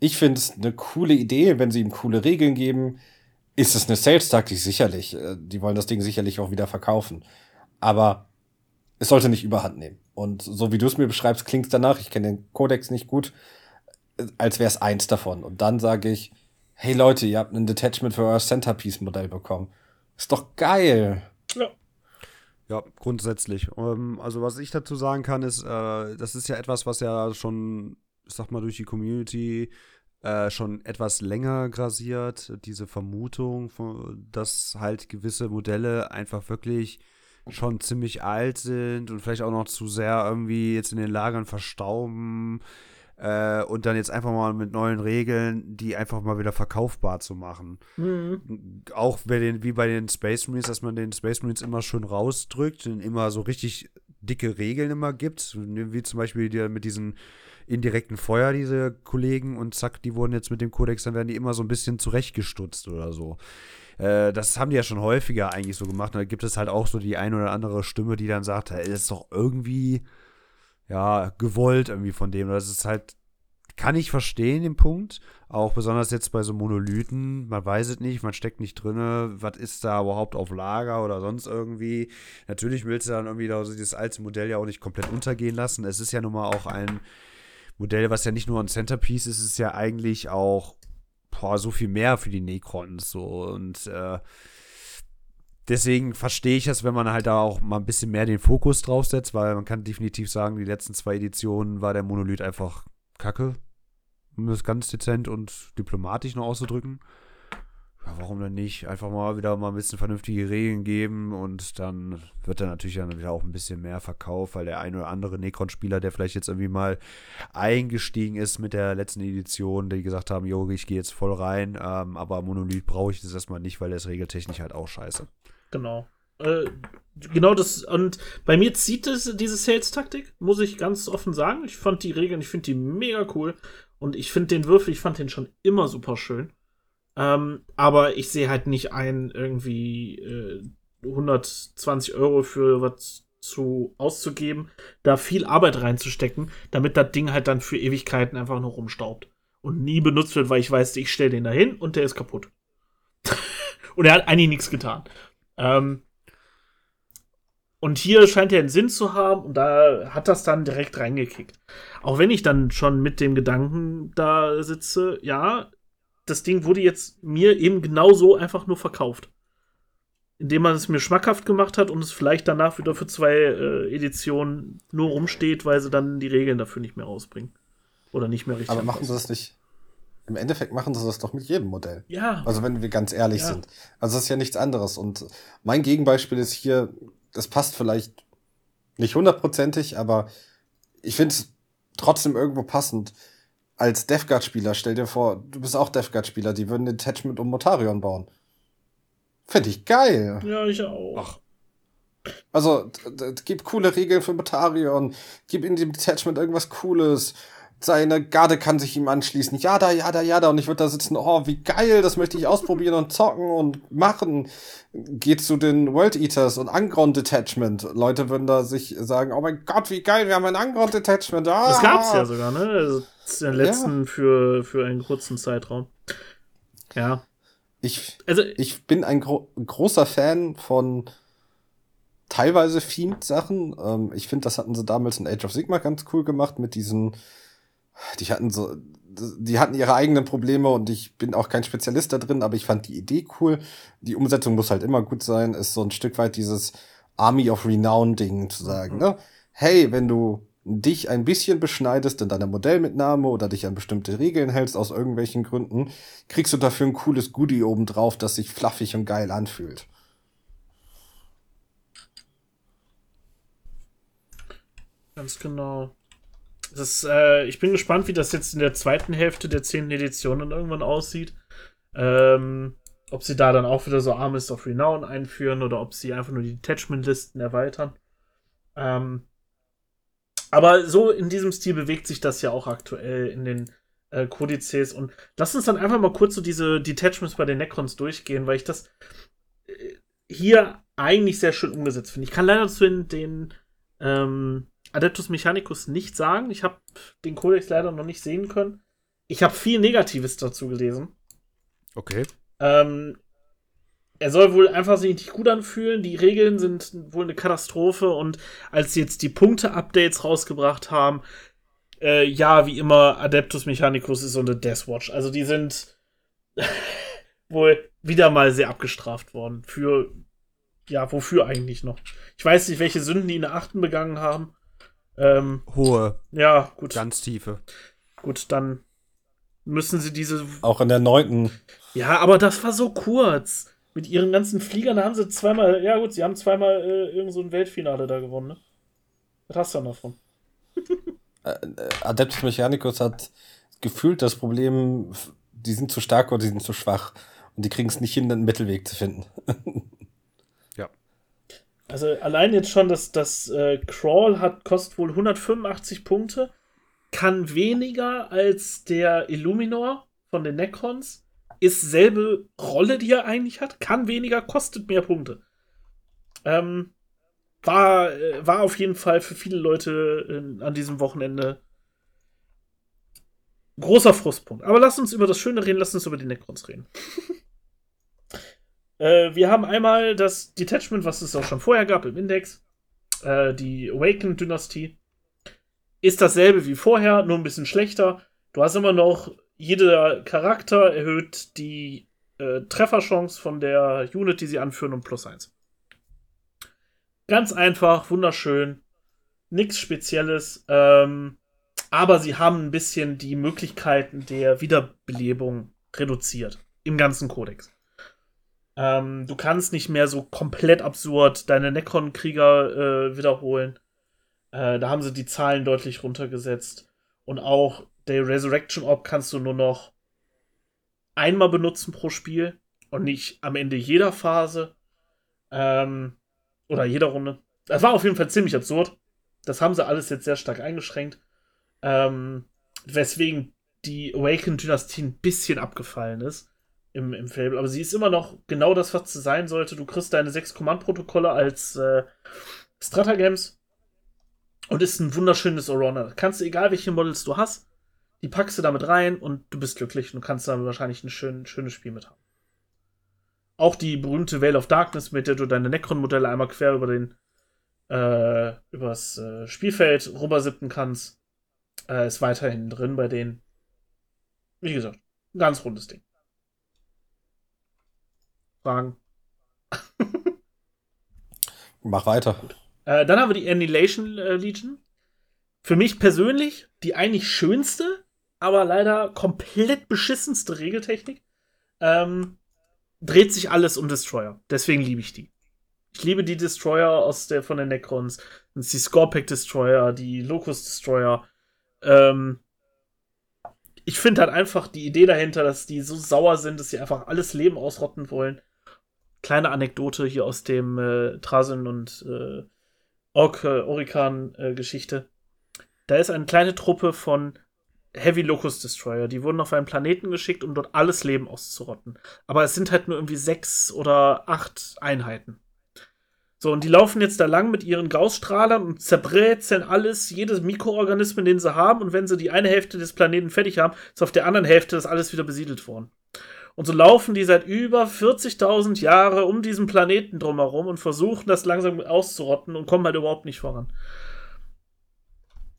A: ich finde es eine coole Idee, wenn sie ihm coole Regeln geben. Ist es eine Sales-Taktik? Sicherlich. Äh, die wollen das Ding sicherlich auch wieder verkaufen. Aber es sollte nicht überhand nehmen. Und so wie du es mir beschreibst, klingt es danach, ich kenne den Kodex nicht gut, äh, als wäre es eins davon. Und dann sage ich, hey Leute, ihr habt ein Detachment für euer Centerpiece-Modell bekommen. Ist doch geil.
B: Ja. Ja, grundsätzlich. Ähm, also was ich dazu sagen kann, ist, äh, das ist ja etwas, was ja schon, ich sag mal, durch die Community äh, schon etwas länger grasiert. Diese Vermutung, dass halt gewisse Modelle einfach wirklich schon ziemlich alt sind und vielleicht auch noch zu sehr irgendwie jetzt in den Lagern verstauben äh, und dann jetzt einfach mal mit neuen Regeln, die einfach mal wieder verkaufbar zu machen. Mhm. Auch bei den, wie bei den Space Marines, dass man den Space Marines immer schön rausdrückt und immer so richtig dicke Regeln immer gibt, wie zum Beispiel die, mit diesen indirekten Feuer, diese Kollegen, und zack, die wurden jetzt mit dem Kodex, dann werden die immer so ein bisschen zurechtgestutzt oder so. Äh, das haben die ja schon häufiger eigentlich so gemacht. Und da gibt es halt auch so die ein oder andere Stimme, die dann sagt, das ist doch irgendwie ja, gewollt irgendwie von dem. Das ist halt, kann ich verstehen, den Punkt. Auch besonders jetzt bei so Monolithen. Man weiß es nicht, man steckt nicht drin. Was ist da überhaupt auf Lager oder sonst irgendwie? Natürlich willst du dann irgendwie dieses alte Modell ja auch nicht komplett untergehen lassen. Es ist ja nun mal auch ein Modell, was ja nicht nur ein Centerpiece ist, ist ja eigentlich auch boah, so viel mehr für die Necrons. So und äh, deswegen verstehe ich es, wenn man halt da auch mal ein bisschen mehr den Fokus drauf setzt, weil man kann definitiv sagen, die letzten zwei Editionen war der Monolith einfach kacke. Um das ganz dezent und diplomatisch noch auszudrücken. Ja, warum denn nicht? Einfach mal wieder mal ein bisschen vernünftige Regeln geben und dann wird dann natürlich dann wieder auch ein bisschen mehr verkauft, weil der ein oder andere Necron-Spieler, der vielleicht jetzt irgendwie mal eingestiegen ist mit der letzten Edition, die gesagt haben, jo, ich gehe jetzt voll rein, ähm, aber Monolith brauche ich das erstmal nicht, weil der ist regeltechnisch halt auch scheiße.
C: Genau. Äh, genau das, und bei mir zieht es diese Sales-Taktik, muss ich ganz offen sagen. Ich fand die Regeln, ich finde die mega cool. Und ich finde den Würfel, ich fand den schon immer super schön. Ähm, aber ich sehe halt nicht ein, irgendwie äh, 120 Euro für was zu auszugeben, da viel Arbeit reinzustecken, damit das Ding halt dann für Ewigkeiten einfach nur rumstaubt und nie benutzt wird, weil ich weiß, ich stelle den da hin und der ist kaputt. und er hat eigentlich nichts getan. Ähm, und hier scheint er einen Sinn zu haben und da hat das dann direkt reingekickt. Auch wenn ich dann schon mit dem Gedanken da sitze, ja, das Ding wurde jetzt mir eben genauso einfach nur verkauft. Indem man es mir schmackhaft gemacht hat und es vielleicht danach wieder für zwei äh, Editionen nur rumsteht, weil sie dann die Regeln dafür nicht mehr rausbringen. Oder nicht mehr richtig.
A: Aber machen sie das nicht im Endeffekt machen sie das doch mit jedem Modell.
C: Ja.
A: Also wenn wir ganz ehrlich
C: Ja.
A: sind. Also das ist ja nichts anderes. Und mein Gegenbeispiel ist hier, das passt vielleicht nicht hundertprozentig, aber ich finde es trotzdem irgendwo passend. Als Death Guard-Spieler, stell dir vor, du bist auch Death Guard-Spieler, die würden ein Attachment um Motarion bauen. Finde ich geil.
C: Ja, ich auch.
B: Ach.
A: Also, gib coole Regeln für Motarion, gib in dem Detachment irgendwas Cooles. Seine Garde kann sich ihm anschließen. Ja, da, ja, da, ja, da. Und ich würde da sitzen, oh, wie geil, das möchte ich ausprobieren und zocken und machen. Geht zu den World Eaters und Unground Detachment. Leute würden da sich sagen, oh mein Gott, wie geil, wir haben ein Unground Detachment. Ah.
C: Das gab's ja sogar, ne? Also, das ist den letzten für, für einen kurzen Zeitraum. Ja.
A: Ich,
C: Also,
A: ich bin ein gro großer Fan von teilweise Fiend-Sachen. Ähm, ich finde, das hatten sie damals in Age of Sigma ganz cool gemacht mit diesen. Die hatten so. Die hatten ihre eigenen Probleme und ich bin auch kein Spezialist da drin, aber ich fand die Idee cool. Die Umsetzung muss halt immer gut sein. Ist so ein Stück weit dieses Army of Renown-Ding zu sagen, ne? Hey, wenn du dich ein bisschen beschneidest in deiner Modellmitnahme oder dich an bestimmte Regeln hältst aus irgendwelchen Gründen, kriegst du dafür ein cooles Goodie obendrauf, das sich fluffig und geil anfühlt.
C: Ganz genau. Das, äh, ich bin gespannt, wie das jetzt in der zweiten Hälfte der zehnten Edition dann irgendwann aussieht. Ähm, ob sie da dann auch wieder so Armies of Renown einführen oder ob sie einfach nur die Detachment-Listen erweitern. Ähm, aber so in diesem Stil bewegt sich das ja auch aktuell in den äh, Kodizes. Und lass uns dann einfach mal kurz so diese Detachments bei den Necrons durchgehen, weil ich das äh, hier eigentlich sehr schön umgesetzt finde. Ich kann leider zu den, den ähm, Adeptus Mechanicus nicht sagen. Ich habe den Codex leider noch nicht sehen können. Ich habe viel Negatives dazu gelesen.
B: Okay.
C: Ähm, er soll wohl einfach sich nicht gut anfühlen. Die Regeln sind wohl eine Katastrophe. Und als sie jetzt die Punkte-Updates rausgebracht haben, äh, ja, wie immer, Adeptus Mechanicus ist so eine Deathwatch. Also die sind wohl wieder mal sehr abgestraft worden. Für, ja, wofür eigentlich noch? Ich weiß nicht, welche Sünden die in der achten begangen haben. Ähm,
B: Hohe,
C: ja, gut.
B: ganz tiefe.
C: Gut, dann müssen sie diese
A: Auch in der neunten.
C: Ja, aber das war so kurz. Mit ihren ganzen Fliegern da haben sie zweimal, ja gut, sie haben zweimal äh, irgend so ein Weltfinale da gewonnen, ne? Was hast du dann davon?
A: Äh, Adeptus Mechanicus hat gefühlt das Problem, die sind zu stark oder die sind zu schwach. Und die kriegen es nicht hin, einen Mittelweg zu finden.
C: Also allein jetzt schon, dass das äh, Crawl hat, kostet wohl 185 Punkte, kann weniger als der Illuminor von den Necrons, ist selbe Rolle, die er eigentlich hat, kann weniger, kostet mehr Punkte. Ähm, war, äh, war auf jeden Fall für viele Leute äh, an diesem Wochenende großer Frustpunkt. Aber lass uns über das Schöne reden, lass uns über die Necrons reden. Äh, wir haben einmal das Detachment, was es auch schon vorher gab im Index. Äh, die Awakened-Dynastie. ist dasselbe wie vorher, nur ein bisschen schlechter. Du hast immer noch, jeder Charakter erhöht die äh, Trefferchance von der Unit, die sie anführen, um plus eins. Ganz einfach, wunderschön, nichts Spezielles, ähm, aber sie haben ein bisschen die Möglichkeiten der Wiederbelebung reduziert im ganzen Kodex. Ähm, du kannst nicht mehr so komplett absurd deine Necron-Krieger äh, wiederholen. Äh, da haben sie die Zahlen deutlich runtergesetzt. Und auch der Resurrection Orb kannst du nur noch einmal benutzen pro Spiel und nicht am Ende jeder Phase. Ähm, oder jeder Runde. Das war auf jeden Fall ziemlich absurd. Das haben sie alles jetzt sehr stark eingeschränkt. Ähm, weswegen die Awakened-Dynastie ein bisschen abgefallen ist im, im Fable. Aber sie ist immer noch genau das, was sie sein sollte. Du kriegst deine sechs Command-Protokolle als äh, Stratagems und ist ein wunderschönes Allrounder. Kannst du, egal welche Models du hast, die packst du damit rein und du bist glücklich und kannst dann wahrscheinlich ein schön, schönes Spiel mit haben. Auch die berühmte Veil of Darkness, mit der du deine Necron-Modelle einmal quer über den äh, übers äh, Spielfeld rübersippen kannst, äh, ist weiterhin drin bei denen. Wie gesagt, ein ganz rundes Ding. Fragen?
A: Mach weiter.
C: Äh, dann haben wir die Annihilation äh, Legion. Für mich persönlich die eigentlich schönste, aber leider komplett beschissenste Regeltechnik. Ähm, dreht sich alles um Destroyer. Deswegen liebe ich die. Ich liebe die Destroyer aus der, von den Necrons. Das ist die Scorpic Destroyer, die Locust Destroyer. Ähm, ich finde halt einfach die Idee dahinter, dass die so sauer sind, dass sie einfach alles Leben ausrotten wollen. Kleine Anekdote hier aus dem äh, Trasen und äh, Ork, äh, Orikan-Geschichte. da ist eine kleine Truppe von Heavy Locust Destroyer. Die wurden auf einen Planeten geschickt, um dort alles Leben auszurotten. Aber es sind halt nur irgendwie sechs oder acht Einheiten. So, und die laufen jetzt da lang mit ihren Gaussstrahlern und zerbrezeln alles, jedes Mikroorganismus, den sie haben. Und wenn sie die eine Hälfte des Planeten fertig haben, ist auf der anderen Hälfte das alles wieder besiedelt worden. Und so laufen die seit über 40.000 Jahren um diesen Planeten drumherum und versuchen das langsam auszurotten und kommen halt überhaupt nicht voran.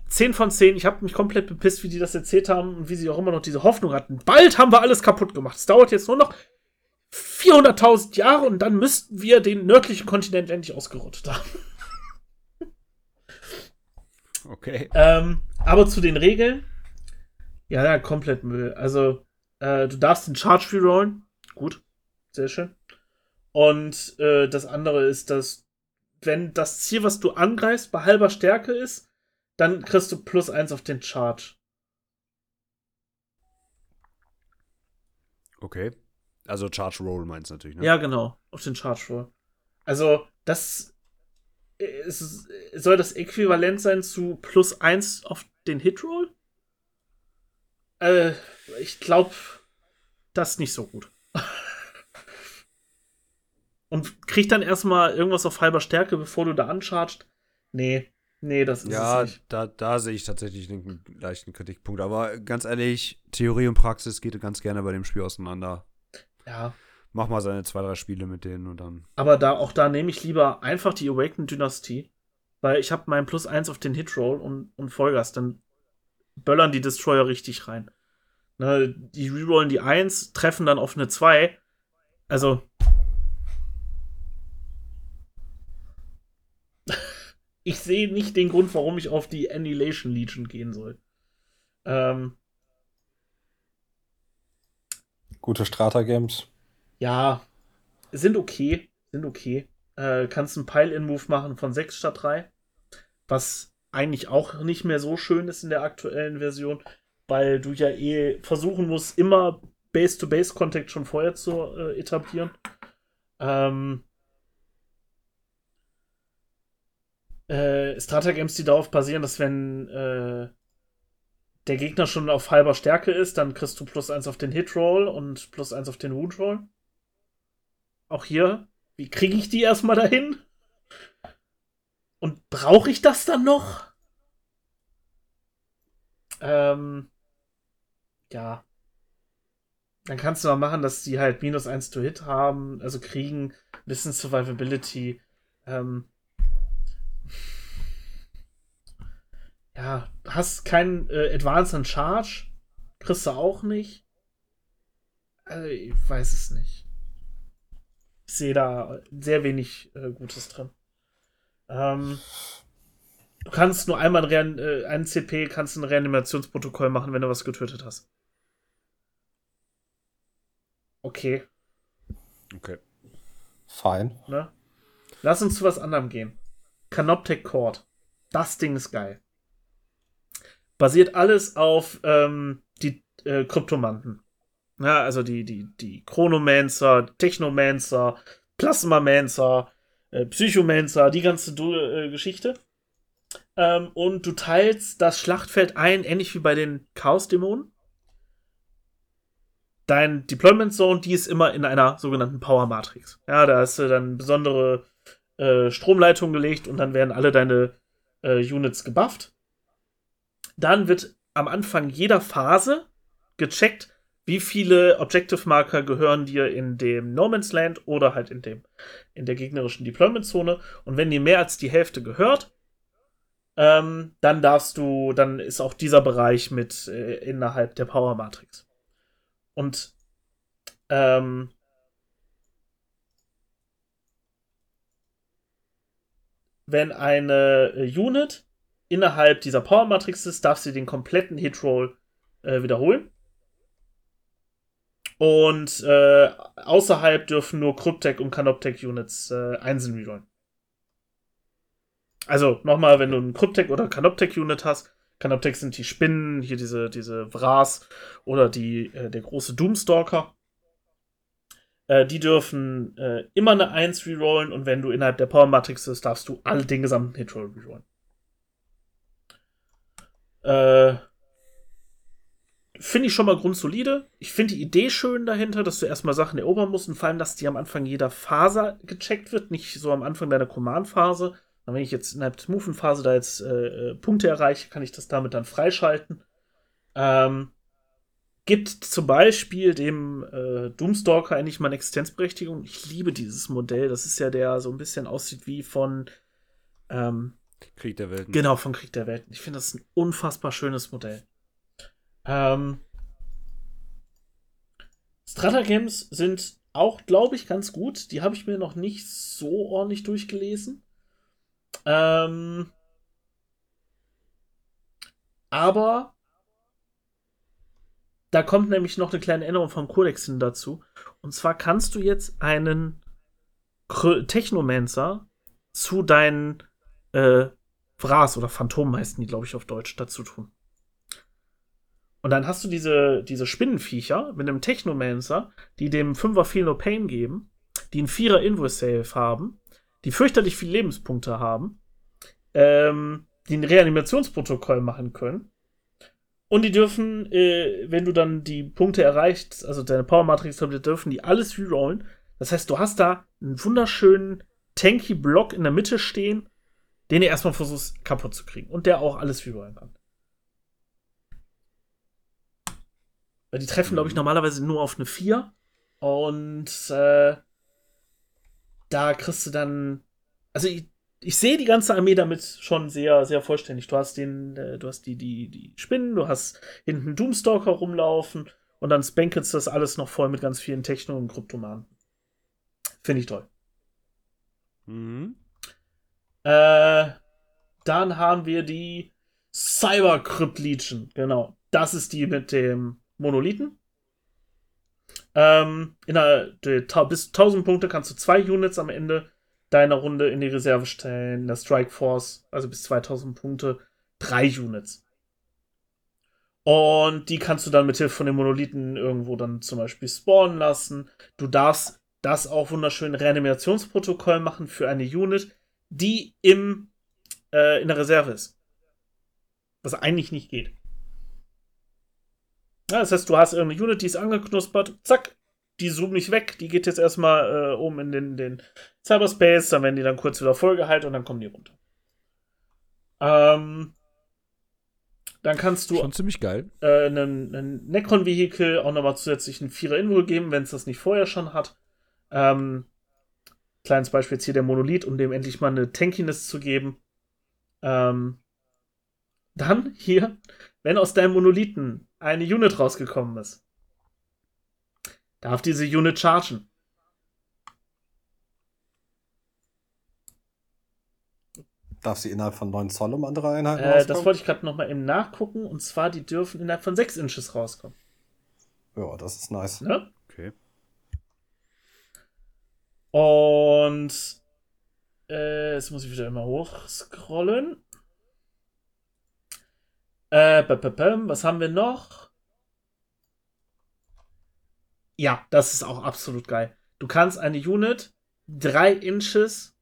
C: 10 von 10, ich habe mich komplett bepisst, wie die das erzählt haben und wie sie auch immer noch diese Hoffnung hatten. Bald haben wir alles kaputt gemacht. Es dauert jetzt nur noch 400.000 Jahre und dann müssten wir den nördlichen Kontinent endlich ausgerottet haben.
B: Okay.
C: Ähm, aber zu den Regeln. Ja, ja, komplett Müll. Also, äh, du darfst den Charge rerollen. Gut. Sehr schön. Und äh, das andere ist, dass, wenn das Ziel, was du angreifst, bei halber Stärke ist, dann kriegst du plus eins auf den Charge.
B: Okay. Also Charge Roll meinst du natürlich, ne?
C: Ja, genau. Auf den Charge Roll. Also, das ist, soll das Äquivalent sein zu plus 1 auf den Hit Roll? Äh, ich glaube, das ist nicht so gut. Und kriegt dann erstmal irgendwas auf halber Stärke, bevor du da ancharged? Nee, nee, das ist
B: ja,
C: es nicht.
B: da, da sehe ich tatsächlich einen leichten Kritikpunkt. Aber ganz ehrlich, Theorie und Praxis geht ganz gerne bei dem Spiel auseinander.
C: Ja.
B: Mach mal seine zwei, drei Spiele mit denen und dann.
C: Aber da, auch da nehme ich lieber einfach die Awakened Dynastie, weil ich habe meinen Plus 1 auf den Hitroll und, und Vollgas, dann böllern die Destroyer richtig rein. Ne, die rerollen die 1, treffen dann auf eine 2. Also. ich sehe nicht den Grund, warum ich auf die Annihilation Legion gehen soll. Ähm,
A: Gute Strata-Games.
C: ja, sind okay. Sind okay. Äh, kannst einen Pile-In-Move machen von 6 statt 3. Was eigentlich auch nicht mehr so schön ist in der aktuellen Version, weil du ja eh versuchen musst, immer Base-to-Base-Contact schon vorher zu äh, etablieren. Ähm, äh, Strata-Games, die darauf basieren, dass wenn äh, der Gegner schon auf halber Stärke ist, dann kriegst du plus 1 auf den Hit-Roll und plus 1 auf den Wound-Roll. Auch hier, wie kriege ich die erstmal dahin? Und brauche ich das dann noch? Ähm, ja. Dann kannst du mal machen, dass die halt minus 1 to Hit haben, also kriegen, bisschen Survivability. Ähm, ja, hast kein äh, Advance and Charge. Kriegst du auch nicht. Also, ich weiß es nicht. Ich sehe da sehr wenig äh, Gutes drin. Ähm, du kannst nur einmal ein, äh, ein CP, kannst ein Reanimationsprotokoll machen, wenn du was getötet hast. Okay.
B: Okay.
A: Fein.
C: Ne? Lass uns zu was anderem gehen. Canoptech Cord. Das Ding ist geil. Basiert alles auf ähm, die äh, Kryptomanten. Ja, also die, die, die Chronomancer, Technomancer, Plasmamancer, äh, Psychomancer, die ganze äh, Geschichte. Ähm, und du teilst das Schlachtfeld ein, ähnlich wie bei den Chaos-Dämonen. Dein Deployment Zone, die ist immer in einer sogenannten Power Matrix. Ja, da hast du dann besondere äh, Stromleitung gelegt und dann werden alle deine äh, Units gebufft. Dann wird am Anfang jeder Phase gecheckt, wie viele Objective Marker gehören dir in dem No Man's Land oder halt in dem in der gegnerischen Deployment Zone und wenn dir mehr als die Hälfte gehört, ähm, dann darfst du, dann ist auch dieser Bereich mit äh, innerhalb der Power Matrix. Und ähm, wenn eine äh, Unit innerhalb dieser Power Matrix ist, darf sie den kompletten Hitroll äh, wiederholen. Und äh, außerhalb dürfen nur Cryptech und Canoptech Units äh, einzeln rerollen. Also nochmal, wenn du ein Cryptech oder Canoptech Unit hast, Canoptech sind die Spinnen, hier diese, diese Vras oder die, äh, der große Doomstalker. Äh, die dürfen äh, immer eine 1 rerollen und wenn du innerhalb der Power Matrix bist, darfst du alle den gesamten Hitroll rerollen. Äh, finde ich schon mal grundsolide. Ich finde die Idee schön dahinter, dass du erstmal Sachen erobern musst und vor allem, dass die am Anfang jeder Phase gecheckt wird, nicht so am Anfang deiner Command-Phase. Wenn ich jetzt in der Smoothen-Phase da jetzt äh, äh, Punkte erreiche, kann ich das damit dann freischalten. Ähm, gibt zum Beispiel dem äh, Doomstalker endlich mal eine Existenzberechtigung. Ich liebe dieses Modell. Das ist ja der so ein bisschen aussieht wie von ähm,
B: Krieg der Welten.
C: Genau, von Krieg der Welten. Ich finde das ein unfassbar schönes Modell. Ähm, Stratagems sind auch, glaube ich, ganz gut. Die habe ich mir noch nicht so ordentlich durchgelesen. Ähm, aber da kommt nämlich noch eine kleine Änderung vom Codex hin dazu. Und zwar kannst du jetzt einen Technomancer zu deinen äh, Vras oder Phantom heißen die, glaube ich, auf Deutsch dazu tun. Und dann hast du diese, diese Spinnenviecher mit einem Technomancer, die dem Fünfer Feel No Pain geben, die einen Vierer Invoice Save haben, die fürchterlich viele Lebenspunkte haben, ähm, die ein Reanimationsprotokoll machen können. Und die dürfen, äh, wenn du dann die Punkte erreicht, also deine Power Matrix dürfen die alles rerollen. Das heißt, du hast da einen wunderschönen tanky Block in der Mitte stehen, den ihr erstmal versuchst kaputt zu kriegen und der auch alles rerollen kann. Weil die treffen, glaube ich, mhm. normalerweise nur auf eine 4. Und äh, da kriegst du dann. Also ich, ich sehe die ganze Armee damit schon sehr, sehr vollständig. Du hast den, äh, du hast die, die, die Spinnen, du hast hinten Doomstalker rumlaufen und dann spankelst das alles noch voll mit ganz vielen Techno- und Kryptomanen. Finde ich toll. Mhm. Äh, dann haben wir die Cyber Crypt Legion. Genau. Das ist die mit dem Monolithen. Ähm, in der, der, bis 1000 Punkte kannst du zwei Units am Ende deiner Runde in die Reserve stellen. In der Strike Force, also bis 2000 Punkte, drei Units. Und die kannst du dann mit Hilfe von den Monolithen irgendwo dann zum Beispiel spawnen lassen. Du darfst das auch wunderschön Reanimationsprotokoll machen für eine Unit, die im, äh, in der Reserve ist. Was eigentlich nicht geht. Ja, das heißt, du hast irgendeine Unit, die ist angeknuspert, zack, die zoom nicht weg, die geht jetzt erstmal äh, oben in den, den Cyberspace, dann werden die dann kurz wieder vollgeheilt und dann kommen die runter. Ähm, dann kannst du
B: Schon ziemlich geil.
C: Äh, einen, Necron-Vehikel auch nochmal zusätzlich einen Vierer-Invul geben, wenn es das nicht vorher schon hat. Ähm, kleines Beispiel jetzt hier der Monolith, um dem endlich mal eine Tankiness zu geben. Ähm, Dann hier, wenn aus deinem Monolithen eine Unit rausgekommen ist, darf diese Unit chargen.
A: Darf sie innerhalb von 9 Zoll um andere Einheiten
C: äh,
A: rauskommen?
C: Das wollte ich gerade nochmal eben nachgucken. Und zwar, die dürfen innerhalb von 6 Inches rauskommen.
A: Ja, das ist nice.
C: Ne?
B: Okay.
C: Und äh, jetzt muss ich wieder immer hochscrollen. Äh, was haben wir noch? Ja, das ist auch absolut geil. Du kannst eine Unit 3 Inches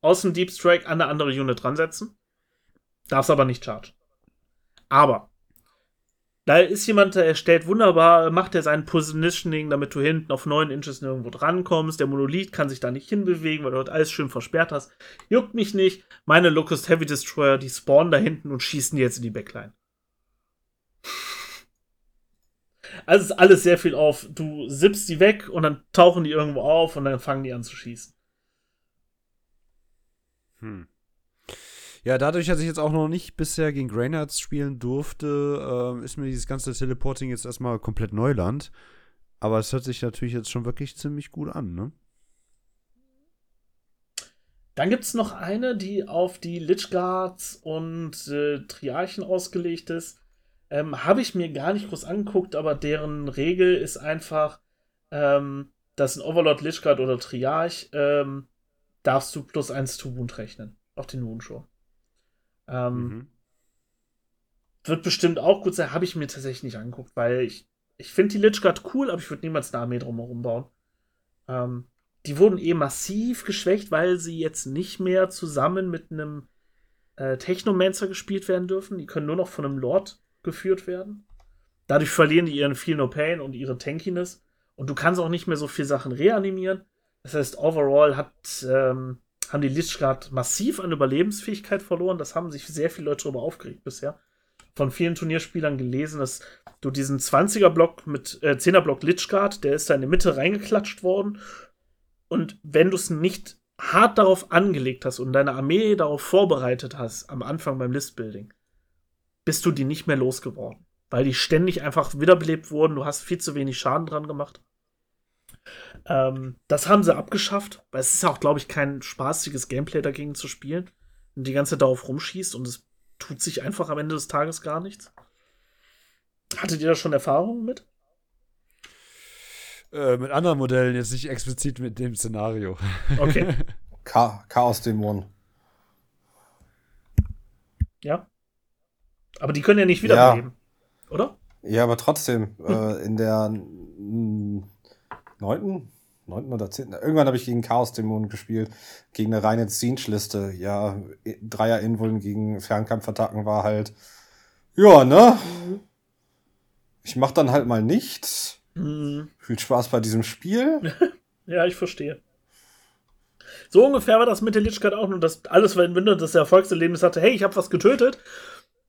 C: aus dem Deep Strike an eine andere Unit dran setzen. Darfst aber nicht chargen. Aber da ist jemand, der stellt wunderbar, macht er sein Positioning, damit du hinten auf 9 Inches nirgendwo drankommst. Der Monolith kann sich da nicht hinbewegen, weil du dort alles schön versperrt hast. Juckt mich nicht. Meine Locust Heavy Destroyer, die spawnen da hinten und schießen jetzt in die Backline. Also ist alles sehr viel auf. Du sippst die weg und dann tauchen die irgendwo auf und dann fangen die an zu schießen.
B: Hm. Ja, dadurch, dass ich jetzt auch noch nicht bisher gegen Greynuts spielen durfte, äh, ist mir dieses ganze Teleporting jetzt erstmal komplett Neuland. Aber es hört sich natürlich jetzt schon wirklich ziemlich gut an, ne?
C: Dann gibt es noch eine, die auf die Lich Guards und äh, Triarchen ausgelegt ist. Ähm, Habe ich mir gar nicht groß angeguckt, aber deren Regel ist einfach, ähm, dass ein Overlord, Lich Guard oder Triarch ähm, darfst du plus 1 to Wound rechnen. Auf den Wound Ähm,
B: Mhm.
C: Wird bestimmt auch gut sein, habe ich mir tatsächlich nicht angeguckt, weil ich, ich finde die Lich Guard cool, aber ich würde niemals eine Armee drumherum bauen. Ähm, die wurden eh massiv geschwächt, weil sie jetzt nicht mehr zusammen mit einem äh, Technomancer gespielt werden dürfen. Die können nur noch von einem Lord geführt werden. Dadurch verlieren die ihren Feel No Pain und ihre Tankiness. Und du kannst auch nicht mehr so viel Sachen reanimieren. Das heißt, overall hat, ähm, haben die Lich Guard massiv an Überlebensfähigkeit verloren. Das haben sich sehr viele Leute darüber aufgeregt bisher. Von vielen Turnierspielern gelesen, dass du diesen 20er-Block mit äh, 10er-Block Lich Guard, der ist da in die Mitte reingeklatscht worden. Und wenn du es nicht hart darauf angelegt hast und deine Armee darauf vorbereitet hast, am Anfang beim Listbuilding, bist du die nicht mehr losgeworden. Weil die ständig einfach wiederbelebt wurden. Du hast viel zu wenig Schaden dran gemacht. Ähm, das haben sie abgeschafft, weil es ist ja auch, glaube ich, kein spaßiges Gameplay dagegen zu spielen. Und die ganze Zeit darauf rumschießt und es tut sich einfach am Ende des Tages gar nichts. Hattet ihr da schon Erfahrungen mit?
B: Äh, mit anderen Modellen, jetzt nicht explizit mit dem Szenario.
C: Okay.
A: Cha Chaos-Dämonen.
C: ja. Aber die können ja nicht wiederbeleben. Oder?
A: Ja, aber trotzdem, äh, in der neunten, neunten oder zehnten, irgendwann habe ich gegen Chaos-Dämonen gespielt, gegen eine reine Siege-Liste. Ja, i- Dreier-Invuln gegen Fernkampfattacken war halt, ja, ne? Ich mach dann halt mal nichts.
C: Hm.
A: Viel Spaß bei diesem Spiel.
C: Ja, ich verstehe. So ungefähr war das mit der Lich Guard auch nur, dass alles, wenn du das Erfolgserlebnis hatte, hey, ich habe was getötet,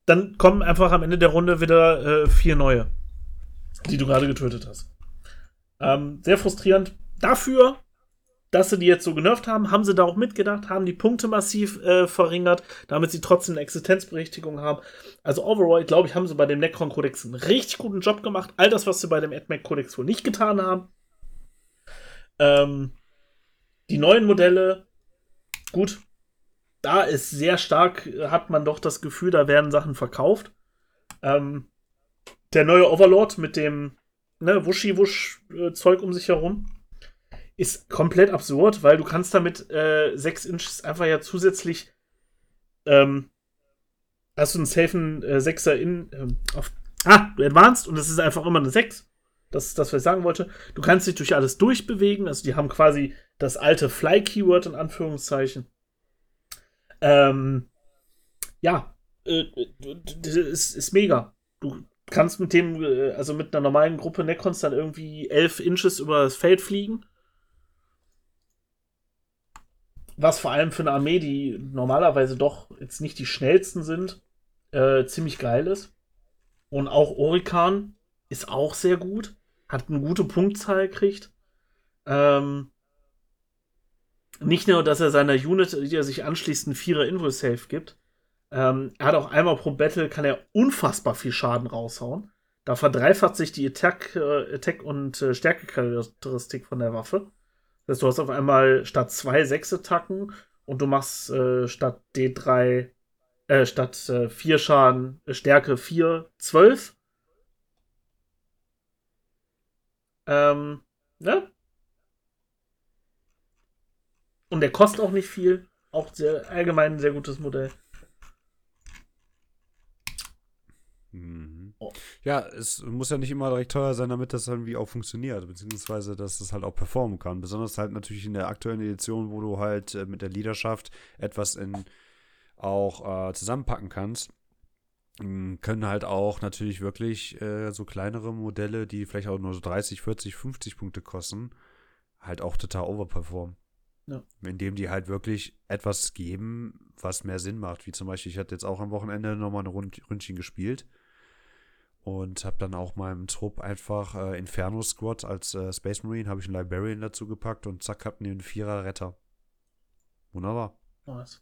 C: dann kommen einfach am Ende der Runde wieder äh, vier neue, die du gerade getötet hast. Ähm, sehr frustrierend. Dafür, dass sie die jetzt so genervt haben, haben sie da auch mitgedacht, haben die Punkte massiv äh, verringert, damit sie trotzdem eine Existenzberechtigung haben. Also overall, glaube ich, haben sie bei dem Necron-Kodex einen richtig guten Job gemacht. All das, was sie bei dem AdMac-Kodex wohl nicht getan haben. Ähm, die neuen Modelle, gut, da ist sehr stark, äh, hat man doch das Gefühl, da werden Sachen verkauft. Ähm, der neue Overlord mit dem ne, Wuschi-Wusch-Zeug um sich herum ist komplett absurd, weil du kannst damit äh, 6 Inches einfach ja zusätzlich ähm, hast du einen safen äh, 6er in ähm, auf Ah, du advanced und es ist einfach immer eine 6. Das ist das, was ich sagen wollte. Du kannst dich durch alles durchbewegen. Also, die haben quasi das alte Fly-Keyword in Anführungszeichen. Ähm, ja, äh, ist, ist mega. Du kannst mit dem, äh, also mit einer normalen Gruppe Necrons dann irgendwie 11 Inches über das Feld fliegen. Was vor allem für eine Armee, die normalerweise doch jetzt nicht die schnellsten sind, äh, ziemlich geil ist. Und auch Orikan ist auch sehr gut. Hat eine gute Punktzahl gekriegt. Ähm, nicht nur, dass er seiner Unit, die er sich anschließt, einen Vierer Invo Safe gibt. Ähm, er hat auch einmal pro Battle, kann er unfassbar viel Schaden raushauen. Da verdreifacht sich die Attack, äh, Attack und äh, Stärkecharakteristik von der Waffe. Das heißt, du hast auf einmal statt zwei sechs Attacken und du machst äh, statt D3, äh, statt äh, vier Schaden, äh, Stärke 4, 12. Ähm, ne? Und der kostet auch nicht viel. Auch sehr allgemein ein sehr gutes Modell.
B: Mhm. Oh. Ja, es muss ja nicht immer direkt teuer sein, damit das irgendwie auch funktioniert, beziehungsweise dass es halt auch performen kann. Besonders halt natürlich in der aktuellen Edition, wo du halt äh, mit der Leaderschaft etwas in auch äh, zusammenpacken kannst. Hm, können halt auch natürlich wirklich äh, so kleinere Modelle, die vielleicht auch nur so 30, 40, 50 Punkte kosten, halt auch total overperformen. Ja. Indem die halt wirklich etwas geben, was mehr Sinn macht. Wie zum Beispiel, ich hatte jetzt auch am Wochenende nochmal ein Rund Ründchen gespielt und habe dann auch meinem Trupp einfach äh, Inferno Squad als äh, Space Marine, habe ich einen Librarian dazu gepackt und zack, hatten die einen Vierer Retter. Wunderbar. Nice.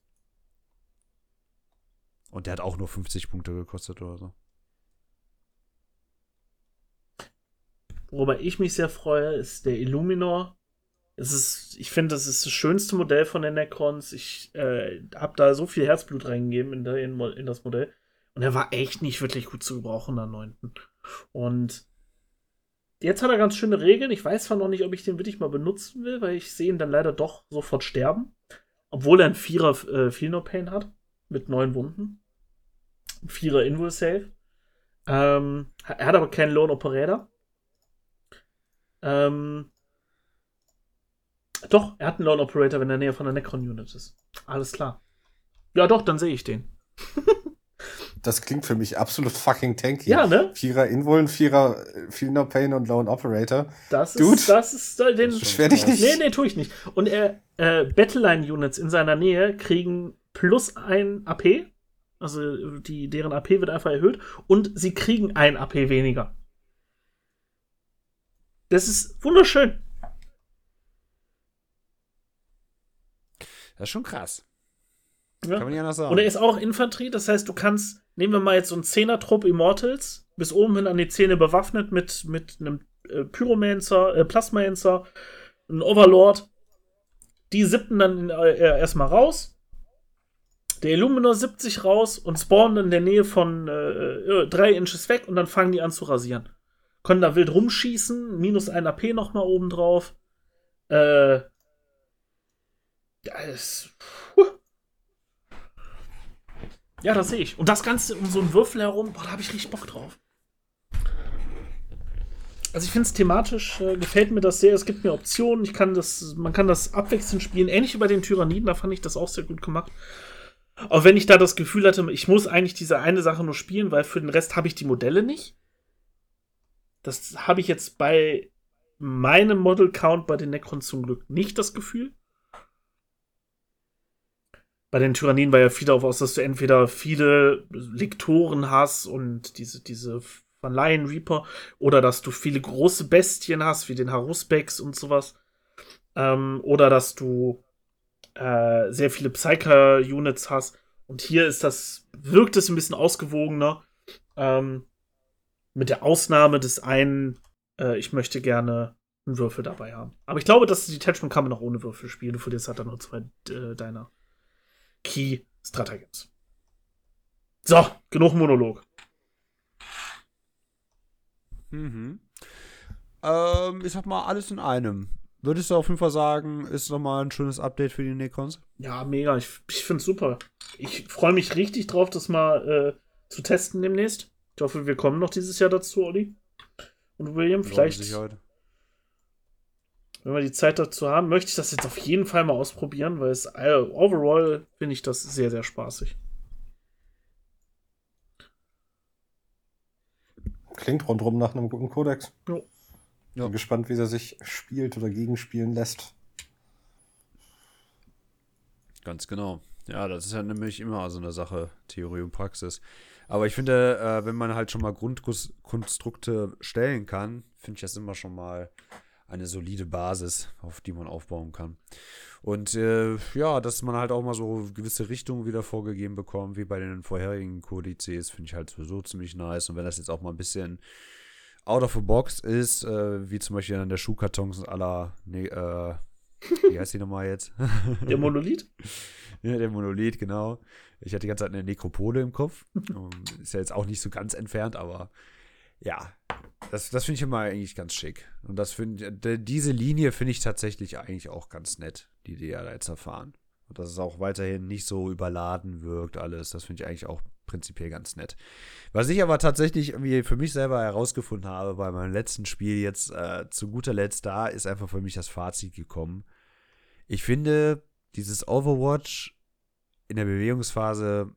B: Und der hat auch nur 50 Punkte gekostet oder so.
C: Worüber ich mich sehr freue, ist der Illuminor es ist, ich finde, das ist das schönste Modell von den Necrons. Ich äh, habe da so viel Herzblut reingegeben in, in, in, das Modell. Und er war echt nicht wirklich gut zu gebrauchen am 9. Und jetzt hat er ganz schöne Regeln. Ich weiß zwar noch nicht, ob ich den wirklich mal benutzen will, weil ich sehe ihn dann leider doch sofort sterben. Obwohl er einen Vierer äh, Feel No Pain hat. Mit neun Wunden. Ein Vierer Invul Save. Ähm, er hat aber keinen Lone Operator. Ähm, doch, er hat einen Lone Operator, wenn er in der Nähe von der Necron-Unit ist. Alles klar. Ja, doch, dann sehe ich den.
A: das klingt für mich absolut fucking tanky.
C: Ja, ne?
A: Vierer Invuln, Vierer Feel No Pain und Lone Operator.
C: Das Dude, ist, das ist äh, den.
A: Beschwer dich nicht.
C: Nee, nee, tue ich nicht. Und er, äh, Battleline-Units in seiner Nähe kriegen plus ein AP. Also die, deren AP wird einfach erhöht. Und sie kriegen ein AP weniger. Das ist wunderschön.
B: Das ist schon krass.
C: Ja. Kann man ja noch sagen. Und er ist auch Infanterie, das heißt, du kannst, nehmen wir mal jetzt so einen Zehner-Trupp Immortals, bis oben hin an die Zähne bewaffnet mit, mit einem äh, Pyromancer, äh, Plasmaencer, einem Overlord. Die siebten dann äh, erstmal raus. Der Illuminor 70 raus und spawnen in der Nähe von äh, äh, drei Inches weg und dann fangen die an zu rasieren. Können da wild rumschießen, minus ein AP nochmal oben drauf. Äh, das. Ja, das sehe ich. Und das Ganze um so einen Würfel herum, boah, da habe ich richtig Bock drauf. Also ich finde es thematisch, äh, gefällt mir das sehr. Es gibt mir Optionen. Ich kann das, man kann das abwechselnd spielen. Ähnlich wie bei den Tyranniden, da fand ich das auch sehr gut gemacht. Auch wenn ich da das Gefühl hatte, ich muss eigentlich diese eine Sache nur spielen, weil für den Rest habe ich die Modelle nicht. Das habe ich jetzt bei meinem Model Count bei den Necrons zum Glück nicht das Gefühl bei den Tyrannien war ja viel darauf aus, dass du entweder viele Lektoren hast und diese, diese von Lion Reaper oder dass du viele große Bestien hast, wie den Haruspex und sowas. Ähm, oder dass du äh, sehr viele Psyker-Units hast. Und hier ist das, wirkt es ein bisschen ausgewogener. Ähm, mit der Ausnahme des einen, äh, ich möchte gerne einen Würfel dabei haben. Aber ich glaube, dass die Detachment kann man auch ohne Würfel spielen. Du verlierst halt dann nur zwei äh, deiner. Key Strategies. So, genug Monolog.
B: Mhm. Ähm, ich sag mal, alles in einem. Würdest du auf jeden Fall sagen, ist nochmal ein schönes Update für die Necrons?
C: Ja, mega. Ich, ich finde es super. Ich freue mich richtig drauf, das mal äh, zu testen demnächst. Ich hoffe, wir kommen noch dieses Jahr dazu, Olli. Und William, vielleicht. Ja, wenn wir die Zeit dazu haben, möchte ich das jetzt auf jeden Fall mal ausprobieren, weil es äh, overall finde ich das sehr, sehr spaßig.
A: Klingt rundherum nach einem guten Kodex. Ja. Bin gespannt, wie er sich spielt oder gegenspielen lässt.
B: Ganz genau. Ja, das ist ja nämlich immer so eine Sache, Theorie und Praxis. Aber ich finde, äh, wenn man halt schon mal Grundkonstrukte stellen kann, finde ich das immer schon mal eine solide Basis, auf die man aufbauen kann. Und äh, ja, dass man halt auch mal so gewisse Richtungen wieder vorgegeben bekommt, wie bei den vorherigen Kodizes, finde ich halt sowieso ziemlich nice. Und wenn das jetzt auch mal ein bisschen out of the box ist, äh, wie zum Beispiel an der Schuhkartons aller, nee, äh, wie heißt die nochmal jetzt?
C: Der Monolith?
B: ja, der Monolith, genau. Ich hatte die ganze Zeit eine Nekropole im Kopf. ist ja jetzt auch nicht so ganz entfernt, aber ja, das, das finde ich immer eigentlich ganz schick. Und das finde diese Linie finde ich tatsächlich eigentlich auch ganz nett, die die ja jetzt erfahren. Und dass es auch weiterhin nicht so überladen wirkt, alles. Das finde ich eigentlich auch prinzipiell ganz nett. Was ich aber tatsächlich irgendwie für mich selber herausgefunden habe bei meinem letzten Spiel jetzt äh, zu guter Letzt da, ist einfach für mich das Fazit gekommen. Ich finde dieses Overwatch in der Bewegungsphase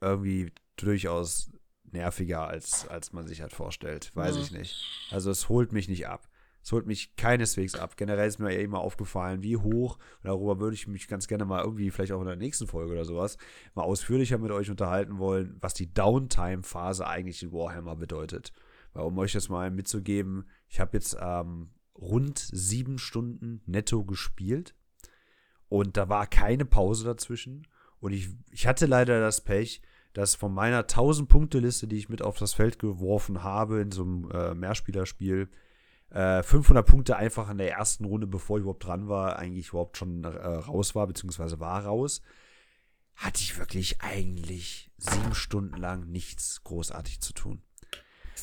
B: irgendwie durchaus nerviger, als, als man sich halt vorstellt. Weiß ja. ich nicht. Also es holt mich nicht ab. Es holt mich keineswegs ab. Generell ist mir ja immer aufgefallen, wie hoch, darüber würde ich mich ganz gerne mal irgendwie, vielleicht auch in der nächsten Folge oder sowas, mal ausführlicher mit euch unterhalten wollen, was die Downtime-Phase eigentlich in Warhammer bedeutet. Weil um euch das mal mitzugeben, ich habe jetzt ähm, rund sieben Stunden netto gespielt und da war keine Pause dazwischen. Und ich, ich hatte leider das Pech, dass von meiner 1000-Punkte-Liste, die ich mit auf das Feld geworfen habe in so einem äh, Mehrspielerspiel, äh, 500 Punkte einfach in der ersten Runde, bevor ich überhaupt dran war, eigentlich überhaupt schon äh, raus war, beziehungsweise war raus, hatte ich wirklich eigentlich sieben Stunden lang nichts großartig zu tun.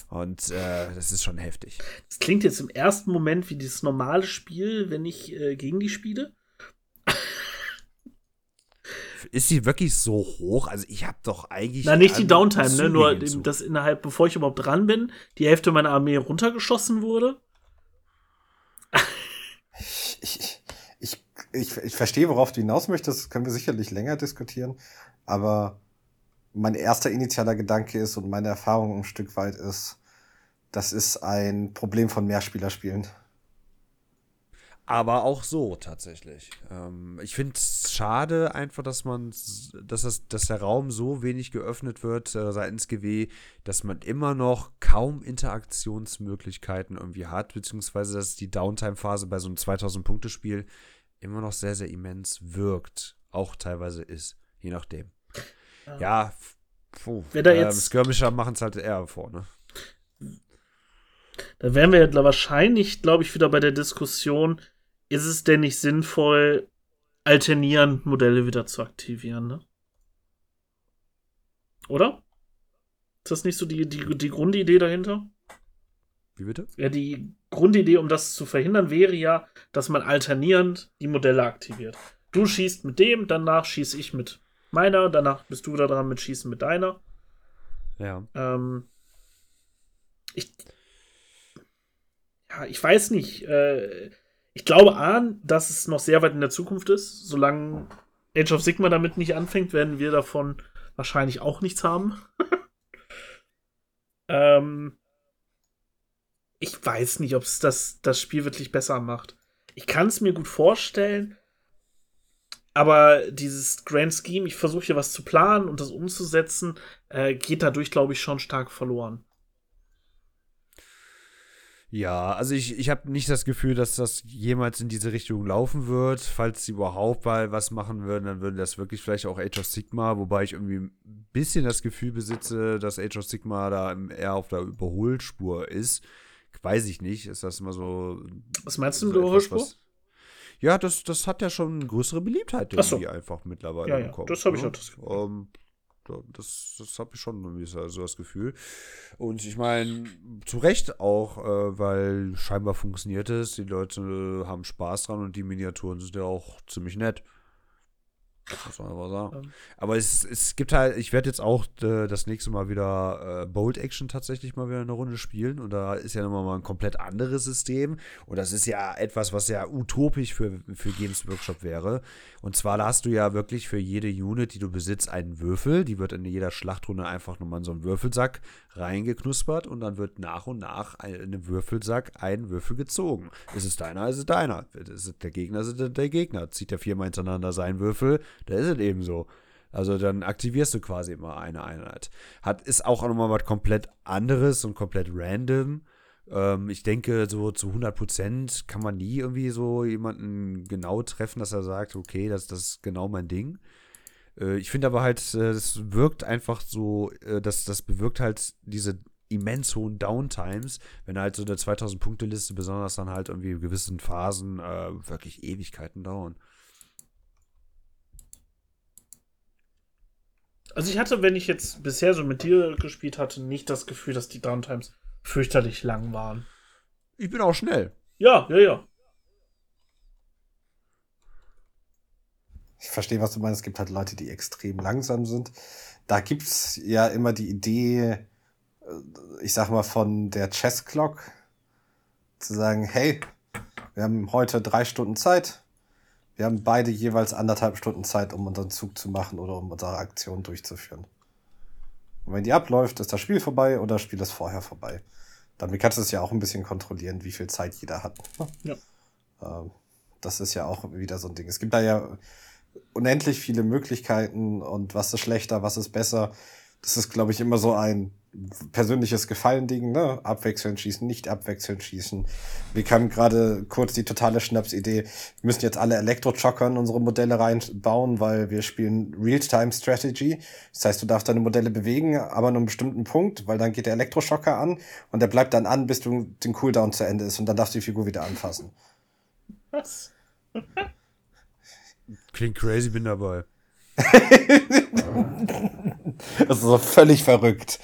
B: Und äh, das ist schon heftig.
C: Das klingt jetzt im ersten Moment wie dieses normale Spiel, wenn ich äh, gegen die spiele
B: ist sie wirklich so hoch? Also ich habe doch eigentlich.
C: Na, nicht die Downtime, ne? Nur, dass innerhalb, bevor ich überhaupt dran bin, die Hälfte meiner Armee runtergeschossen wurde.
A: ich, ich, ich, ich, ich verstehe, worauf du hinaus möchtest. Das können wir sicherlich länger diskutieren. Aber mein erster initialer Gedanke ist und meine Erfahrung ein Stück weit ist, das ist ein Problem von Mehrspielerspielen.
B: Aber auch so tatsächlich. Ähm, ich finde es schade einfach, dass man, dass, das, dass der Raum so wenig geöffnet wird äh, seitens GW, dass man immer noch kaum Interaktionsmöglichkeiten irgendwie hat, beziehungsweise dass die Downtime-Phase bei so einem 2000-Punkte-Spiel immer noch sehr, sehr immens wirkt. Auch teilweise ist, je nachdem. Ja, ja puh,
C: Wer da ähm, jetzt
B: Skirmisher machen es halt eher vor, ne?
C: Da wären wir ja wahrscheinlich, glaube ich, wieder bei der Diskussion, ist es denn nicht sinnvoll, alternierend Modelle wieder zu aktivieren, ne? Oder? Ist das nicht so die, die, die Grundidee dahinter?
B: Wie bitte?
C: Ja, die Grundidee, um das zu verhindern, wäre ja, dass man alternierend die Modelle aktiviert. Du schießt mit dem, danach schieße ich mit meiner, danach bist du wieder dran mit Schießen mit deiner.
B: Ja.
C: Ähm, ich, ja, ich weiß nicht. Äh, ich glaube, A, dass es noch sehr weit in der Zukunft ist. Solange Age of Sigma damit nicht anfängt, werden wir davon wahrscheinlich auch nichts haben. ähm, ich weiß nicht, ob es das, das Spiel wirklich besser macht. Ich kann es mir gut vorstellen, aber dieses Grand Scheme, ich versuche hier was zu planen und das umzusetzen, äh, geht dadurch, glaube ich, schon stark verloren.
B: Ja, also ich, ich habe nicht das Gefühl, dass das jemals in diese Richtung laufen wird. Falls sie überhaupt mal was machen würden, dann würde das wirklich vielleicht auch Age of Sigma, wobei ich irgendwie ein bisschen das Gefühl besitze, dass Age of Sigma da eher auf der Überholspur ist. Weiß ich nicht. Ist das immer so.
C: Was meinst du mit so Überholspur?
B: ja, das, das hat ja schon größere Beliebtheit irgendwie so. einfach mittlerweile
C: ja, ja, bekommen. Das habe ich
B: ne?
C: auch das
B: Gefühl. Um, ähm, das, das habe ich schon irgendwie so das Gefühl. Und ich meine, zu Recht auch, äh, weil scheinbar funktioniert es, die Leute haben Spaß dran und die Miniaturen sind ja auch ziemlich nett. Muss man aber sagen. Ja. Aber es, es gibt halt, ich werde jetzt auch äh, das nächste Mal wieder äh, Bold Action tatsächlich mal wieder eine Runde spielen. Und da ist ja nochmal mal ein komplett anderes System. Und das ist ja etwas, was ja utopisch für, für Games Workshop wäre. Und zwar, da hast du ja wirklich für jede Unit, die du besitzt, einen Würfel. Die wird in jeder Schlachtrunde einfach nochmal in so einen Würfelsack reingeknuspert. Und dann wird nach und nach in einem Würfelsack ein Würfel gezogen. Ist es deiner, ist es deiner. Ist es der Gegner, ist es der Gegner. Zieht der viermal hintereinander seinen Würfel da ist es eben so. Also dann aktivierst du quasi immer eine Einheit. Hat, ist auch nochmal was komplett anderes und komplett random. Ähm, ich denke, so zu 100 Prozent kann man nie irgendwie so jemanden genau treffen, dass er sagt, okay, das, das ist genau mein Ding. Äh, ich finde aber halt, äh, es wirkt einfach so, äh, dass das bewirkt halt diese immens hohen Downtimes, wenn halt so eine 2000-Punkte-Liste besonders dann halt irgendwie in gewissen Phasen äh, wirklich Ewigkeiten dauern.
C: Also ich hatte, wenn ich jetzt bisher so mit dir gespielt hatte, nicht das Gefühl, dass die Downtimes fürchterlich lang waren.
B: Ich bin auch schnell.
C: Ja, ja, ja.
A: Ich verstehe, was du meinst. Es gibt halt Leute, die extrem langsam sind. Da gibt es ja immer die Idee, äh, ich sag mal, von der Chess Clock zu sagen, hey, wir haben heute drei Stunden Zeit. Wir haben beide jeweils anderthalb Stunden Zeit, um unseren Zug zu machen oder um unsere Aktion durchzuführen. Und wenn die abläuft, ist das Spiel vorbei oder das Spiel ist vorher vorbei. Damit kannst du es ja auch ein bisschen kontrollieren, wie viel Zeit jeder hat.
C: Ja.
A: Ähm, das ist ja auch wieder so ein Ding. Es gibt da ja unendlich viele Möglichkeiten und was ist schlechter, was ist besser. Das ist, glaube ich, immer so ein persönliches Gefallen-Ding, ne? Abwechselnd schießen, nicht abwechselnd schießen. Wir kamen gerade kurz die totale Schnapsidee, wir müssen jetzt alle Elektrochocker in unsere Modelle reinbauen, weil wir spielen Real-Time-Strategy. Das heißt, du darfst deine Modelle bewegen, aber nur einen bestimmten Punkt, weil dann geht der Elektroschocker an und der bleibt dann an, bis du den Cooldown zu Ende ist und dann darfst du die Figur wieder anfassen.
C: Was?
B: Klingt crazy, bin dabei.
A: Das ist so völlig verrückt.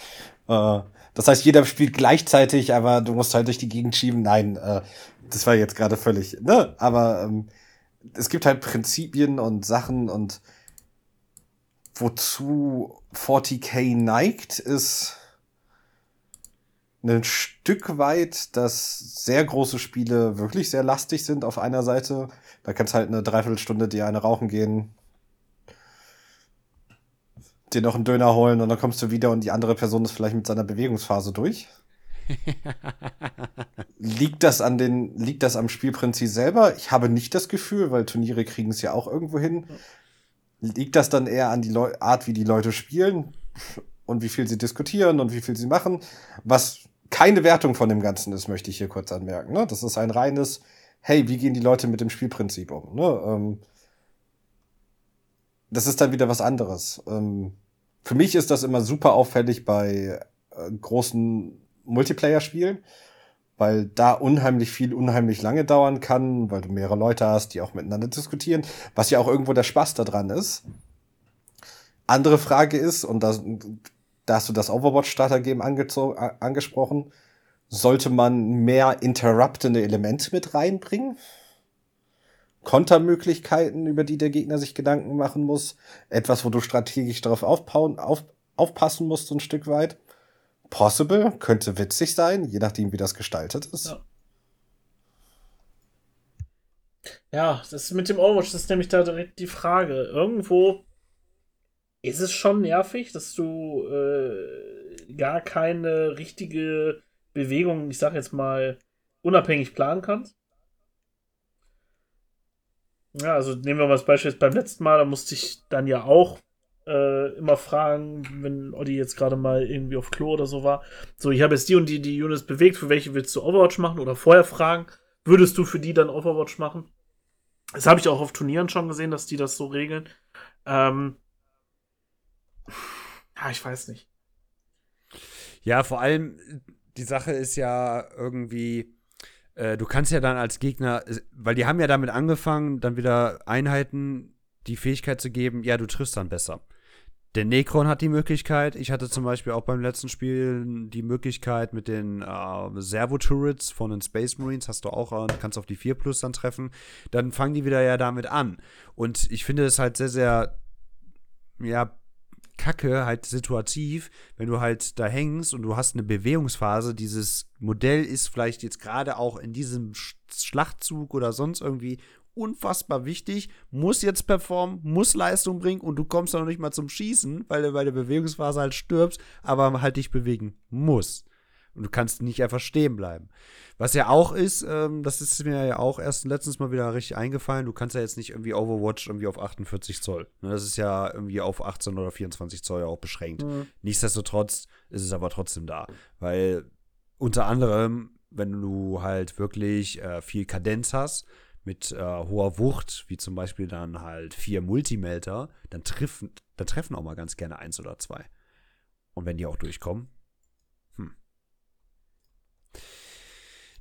A: Äh, das heißt, jeder spielt gleichzeitig, aber du musst halt durch die Gegend schieben. Nein, äh, das war jetzt gerade völlig, ne? Aber ähm, es gibt halt Prinzipien und Sachen und wozu 40k neigt, ist ein Stück weit, dass sehr große Spiele wirklich sehr lastig sind auf einer Seite. Da kannst halt eine Dreiviertelstunde dir eine rauchen gehen, dir noch einen Döner holen und dann kommst du wieder und die andere Person ist vielleicht mit seiner Bewegungsphase durch. liegt das an den, liegt das am Spielprinzip selber? Ich habe nicht das Gefühl, weil Turniere kriegen es ja auch irgendwo hin. Liegt das dann eher an die Leu Art, wie die Leute spielen und wie viel sie diskutieren und wie viel sie machen? Was keine Wertung von dem Ganzen ist, möchte ich hier kurz anmerken. Ne? Das ist ein reines, hey, wie gehen die Leute mit dem Spielprinzip um? Ne? Ähm, das ist dann wieder was anderes. Ähm, für mich ist das immer super auffällig bei äh, großen Multiplayer-Spielen, weil da unheimlich viel unheimlich lange dauern kann, weil du mehrere Leute hast, die auch miteinander diskutieren, was ja auch irgendwo der Spaß daran ist. Andere Frage ist, und da, da hast du das Overwatch-Starter-Game angesprochen, sollte man mehr interruptende Elemente mit reinbringen? Kontermöglichkeiten, über die der Gegner sich Gedanken machen muss. Etwas, wo du strategisch darauf auf, aufpassen musst, so ein Stück weit. Possible, könnte witzig sein, je nachdem, wie das gestaltet ist.
C: Ja. Ja, das mit dem Overwatch, das ist nämlich da direkt die Frage. Irgendwo ist es schon nervig, dass du äh, gar keine richtige Bewegung, ich sag jetzt mal, unabhängig planen kannst. Ja, also nehmen wir mal das Beispiel jetzt beim letzten Mal, da musste ich dann ja auch äh, immer fragen, wenn Oddi jetzt gerade mal irgendwie auf Klo oder so war. So, ich habe jetzt die und die, die Units bewegt, für welche willst du Overwatch machen? Oder vorher fragen, würdest du für die dann Overwatch machen? Das habe ich auch auf Turnieren schon gesehen, dass die das so regeln. Ähm, ja, ich weiß nicht.
B: Ja, vor allem, die Sache ist ja irgendwie, äh, du kannst ja dann als Gegner, weil die haben ja damit angefangen, dann wieder Einheiten die Fähigkeit zu geben, ja, du triffst dann besser. Der Necron hat die Möglichkeit, ich hatte zum Beispiel auch beim letzten Spiel die Möglichkeit mit den äh, Servo-Turrets von den Space Marines, hast du auch, äh, kannst auf die 4 Plus dann treffen. Dann fangen die wieder ja damit an. Und ich finde es halt sehr, sehr, ja, kacke, halt situativ, wenn du halt da hängst und du hast eine Bewegungsphase, dieses Modell ist vielleicht jetzt gerade auch in diesem Schlachtzug oder sonst irgendwie unfassbar wichtig, muss jetzt performen, muss Leistung bringen und du kommst dann noch nicht mal zum Schießen, weil du bei der Bewegungsphase halt stirbst, aber halt dich bewegen muss. Und du kannst nicht einfach stehen bleiben. Was ja auch ist, ähm, das ist mir ja auch erst letztens mal wieder richtig eingefallen, du kannst ja jetzt nicht irgendwie Overwatch irgendwie auf 48 Zoll. Ne, das ist ja irgendwie auf 18 oder 24 Zoll auch beschränkt. Mhm. Nichtsdestotrotz ist es aber trotzdem da. Weil unter anderem wenn du halt wirklich äh, viel Kadenz hast, mit äh, hoher Wucht, wie zum Beispiel dann halt vier Multimelter, dann treffen, dann treffen auch mal ganz gerne eins oder zwei. Und wenn die auch durchkommen, hm.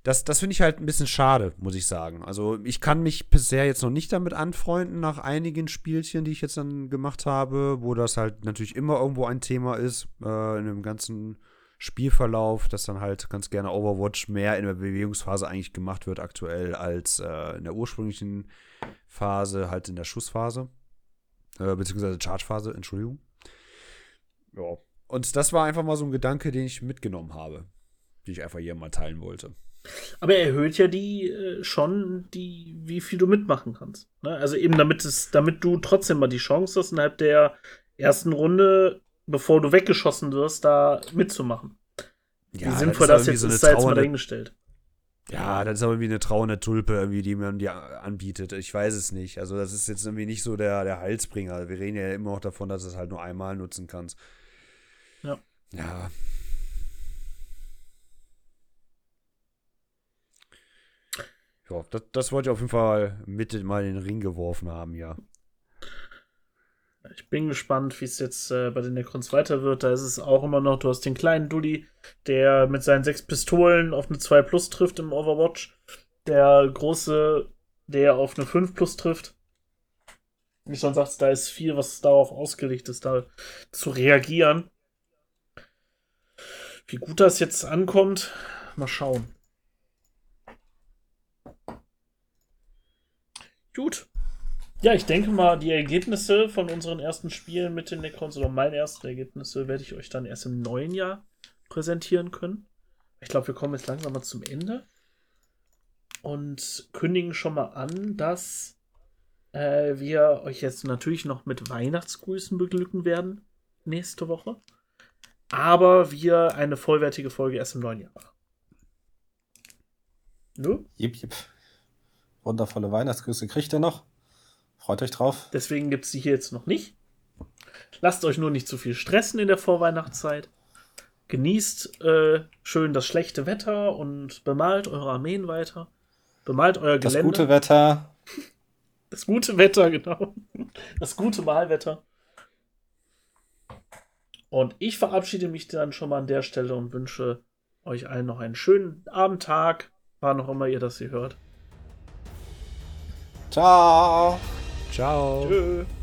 B: Das, das finde ich halt ein bisschen schade, muss ich sagen. Also ich kann mich bisher jetzt noch nicht damit anfreunden, nach einigen Spielchen, die ich jetzt dann gemacht habe, wo das halt natürlich immer irgendwo ein Thema ist, äh, in dem ganzen Spielverlauf, dass dann halt ganz gerne Overwatch mehr in der Bewegungsphase eigentlich gemacht wird aktuell als äh, in der ursprünglichen Phase, halt in der Schussphase. Äh, beziehungsweise Chargephase, Entschuldigung. Ja. Und das war einfach mal so ein Gedanke, den ich mitgenommen habe, den ich einfach hier mal teilen wollte.
C: Aber er erhöht ja die äh, schon, die, wie viel du mitmachen kannst. Ne? Also eben damit es, damit du trotzdem mal die Chance hast, innerhalb der ersten Runde bevor du weggeschossen wirst, da mitzumachen. Ja, Wie sinnvoll das, jetzt so ist, sei jetzt mal dahingestellt.
B: Ja, das ist aber irgendwie eine trauernde Tulpe, irgendwie, die man dir anbietet. Ich weiß es nicht. Also, das ist jetzt irgendwie nicht so der, der Heilsbringer. Wir reden ja immer noch davon, dass du es halt nur einmal nutzen kannst.
C: Ja.
B: Ja. Ja, das, das wollte ich auf jeden Fall mit mal in den Ring geworfen haben, ja.
C: Ich bin gespannt, wie es jetzt äh, bei den Necrons weiter wird. Da ist es auch immer noch, du hast den kleinen Dulli, der mit seinen sechs Pistolen auf eine 2 Plus trifft im Overwatch. Der große, der auf eine 5 Plus trifft. Wie schon sagst, da ist viel, was darauf ausgelegt ist, da zu reagieren. Wie gut das jetzt ankommt, mal schauen. Gut. Ja, ich denke mal, die Ergebnisse von unseren ersten Spielen mit den Necrons oder meine ersten Ergebnisse werde ich euch dann erst im neuen Jahr präsentieren können. Ich glaube, wir kommen jetzt langsam mal zum Ende und kündigen schon mal an, dass äh, wir euch jetzt natürlich noch mit Weihnachtsgrüßen beglücken werden nächste Woche. Aber wir eine vollwertige Folge erst im neuen Jahr machen.
A: Ne? Jip, jip. Wundervolle Weihnachtsgrüße kriegt ihr noch. Freut euch drauf.
C: Deswegen gibt es die hier jetzt noch nicht. Lasst euch nur nicht zu viel stressen in der Vorweihnachtszeit. Genießt äh, schön das schlechte Wetter und bemalt eure Armeen weiter. Bemalt euer Gelände.
A: Das gute Wetter.
C: Das gute Wetter, genau. Das gute Malwetter. Und ich verabschiede mich dann schon mal an der Stelle und wünsche euch allen noch einen schönen Abendtag, wann auch immer ihr das hier hört.
A: Ciao.
B: Ciao. Tschö.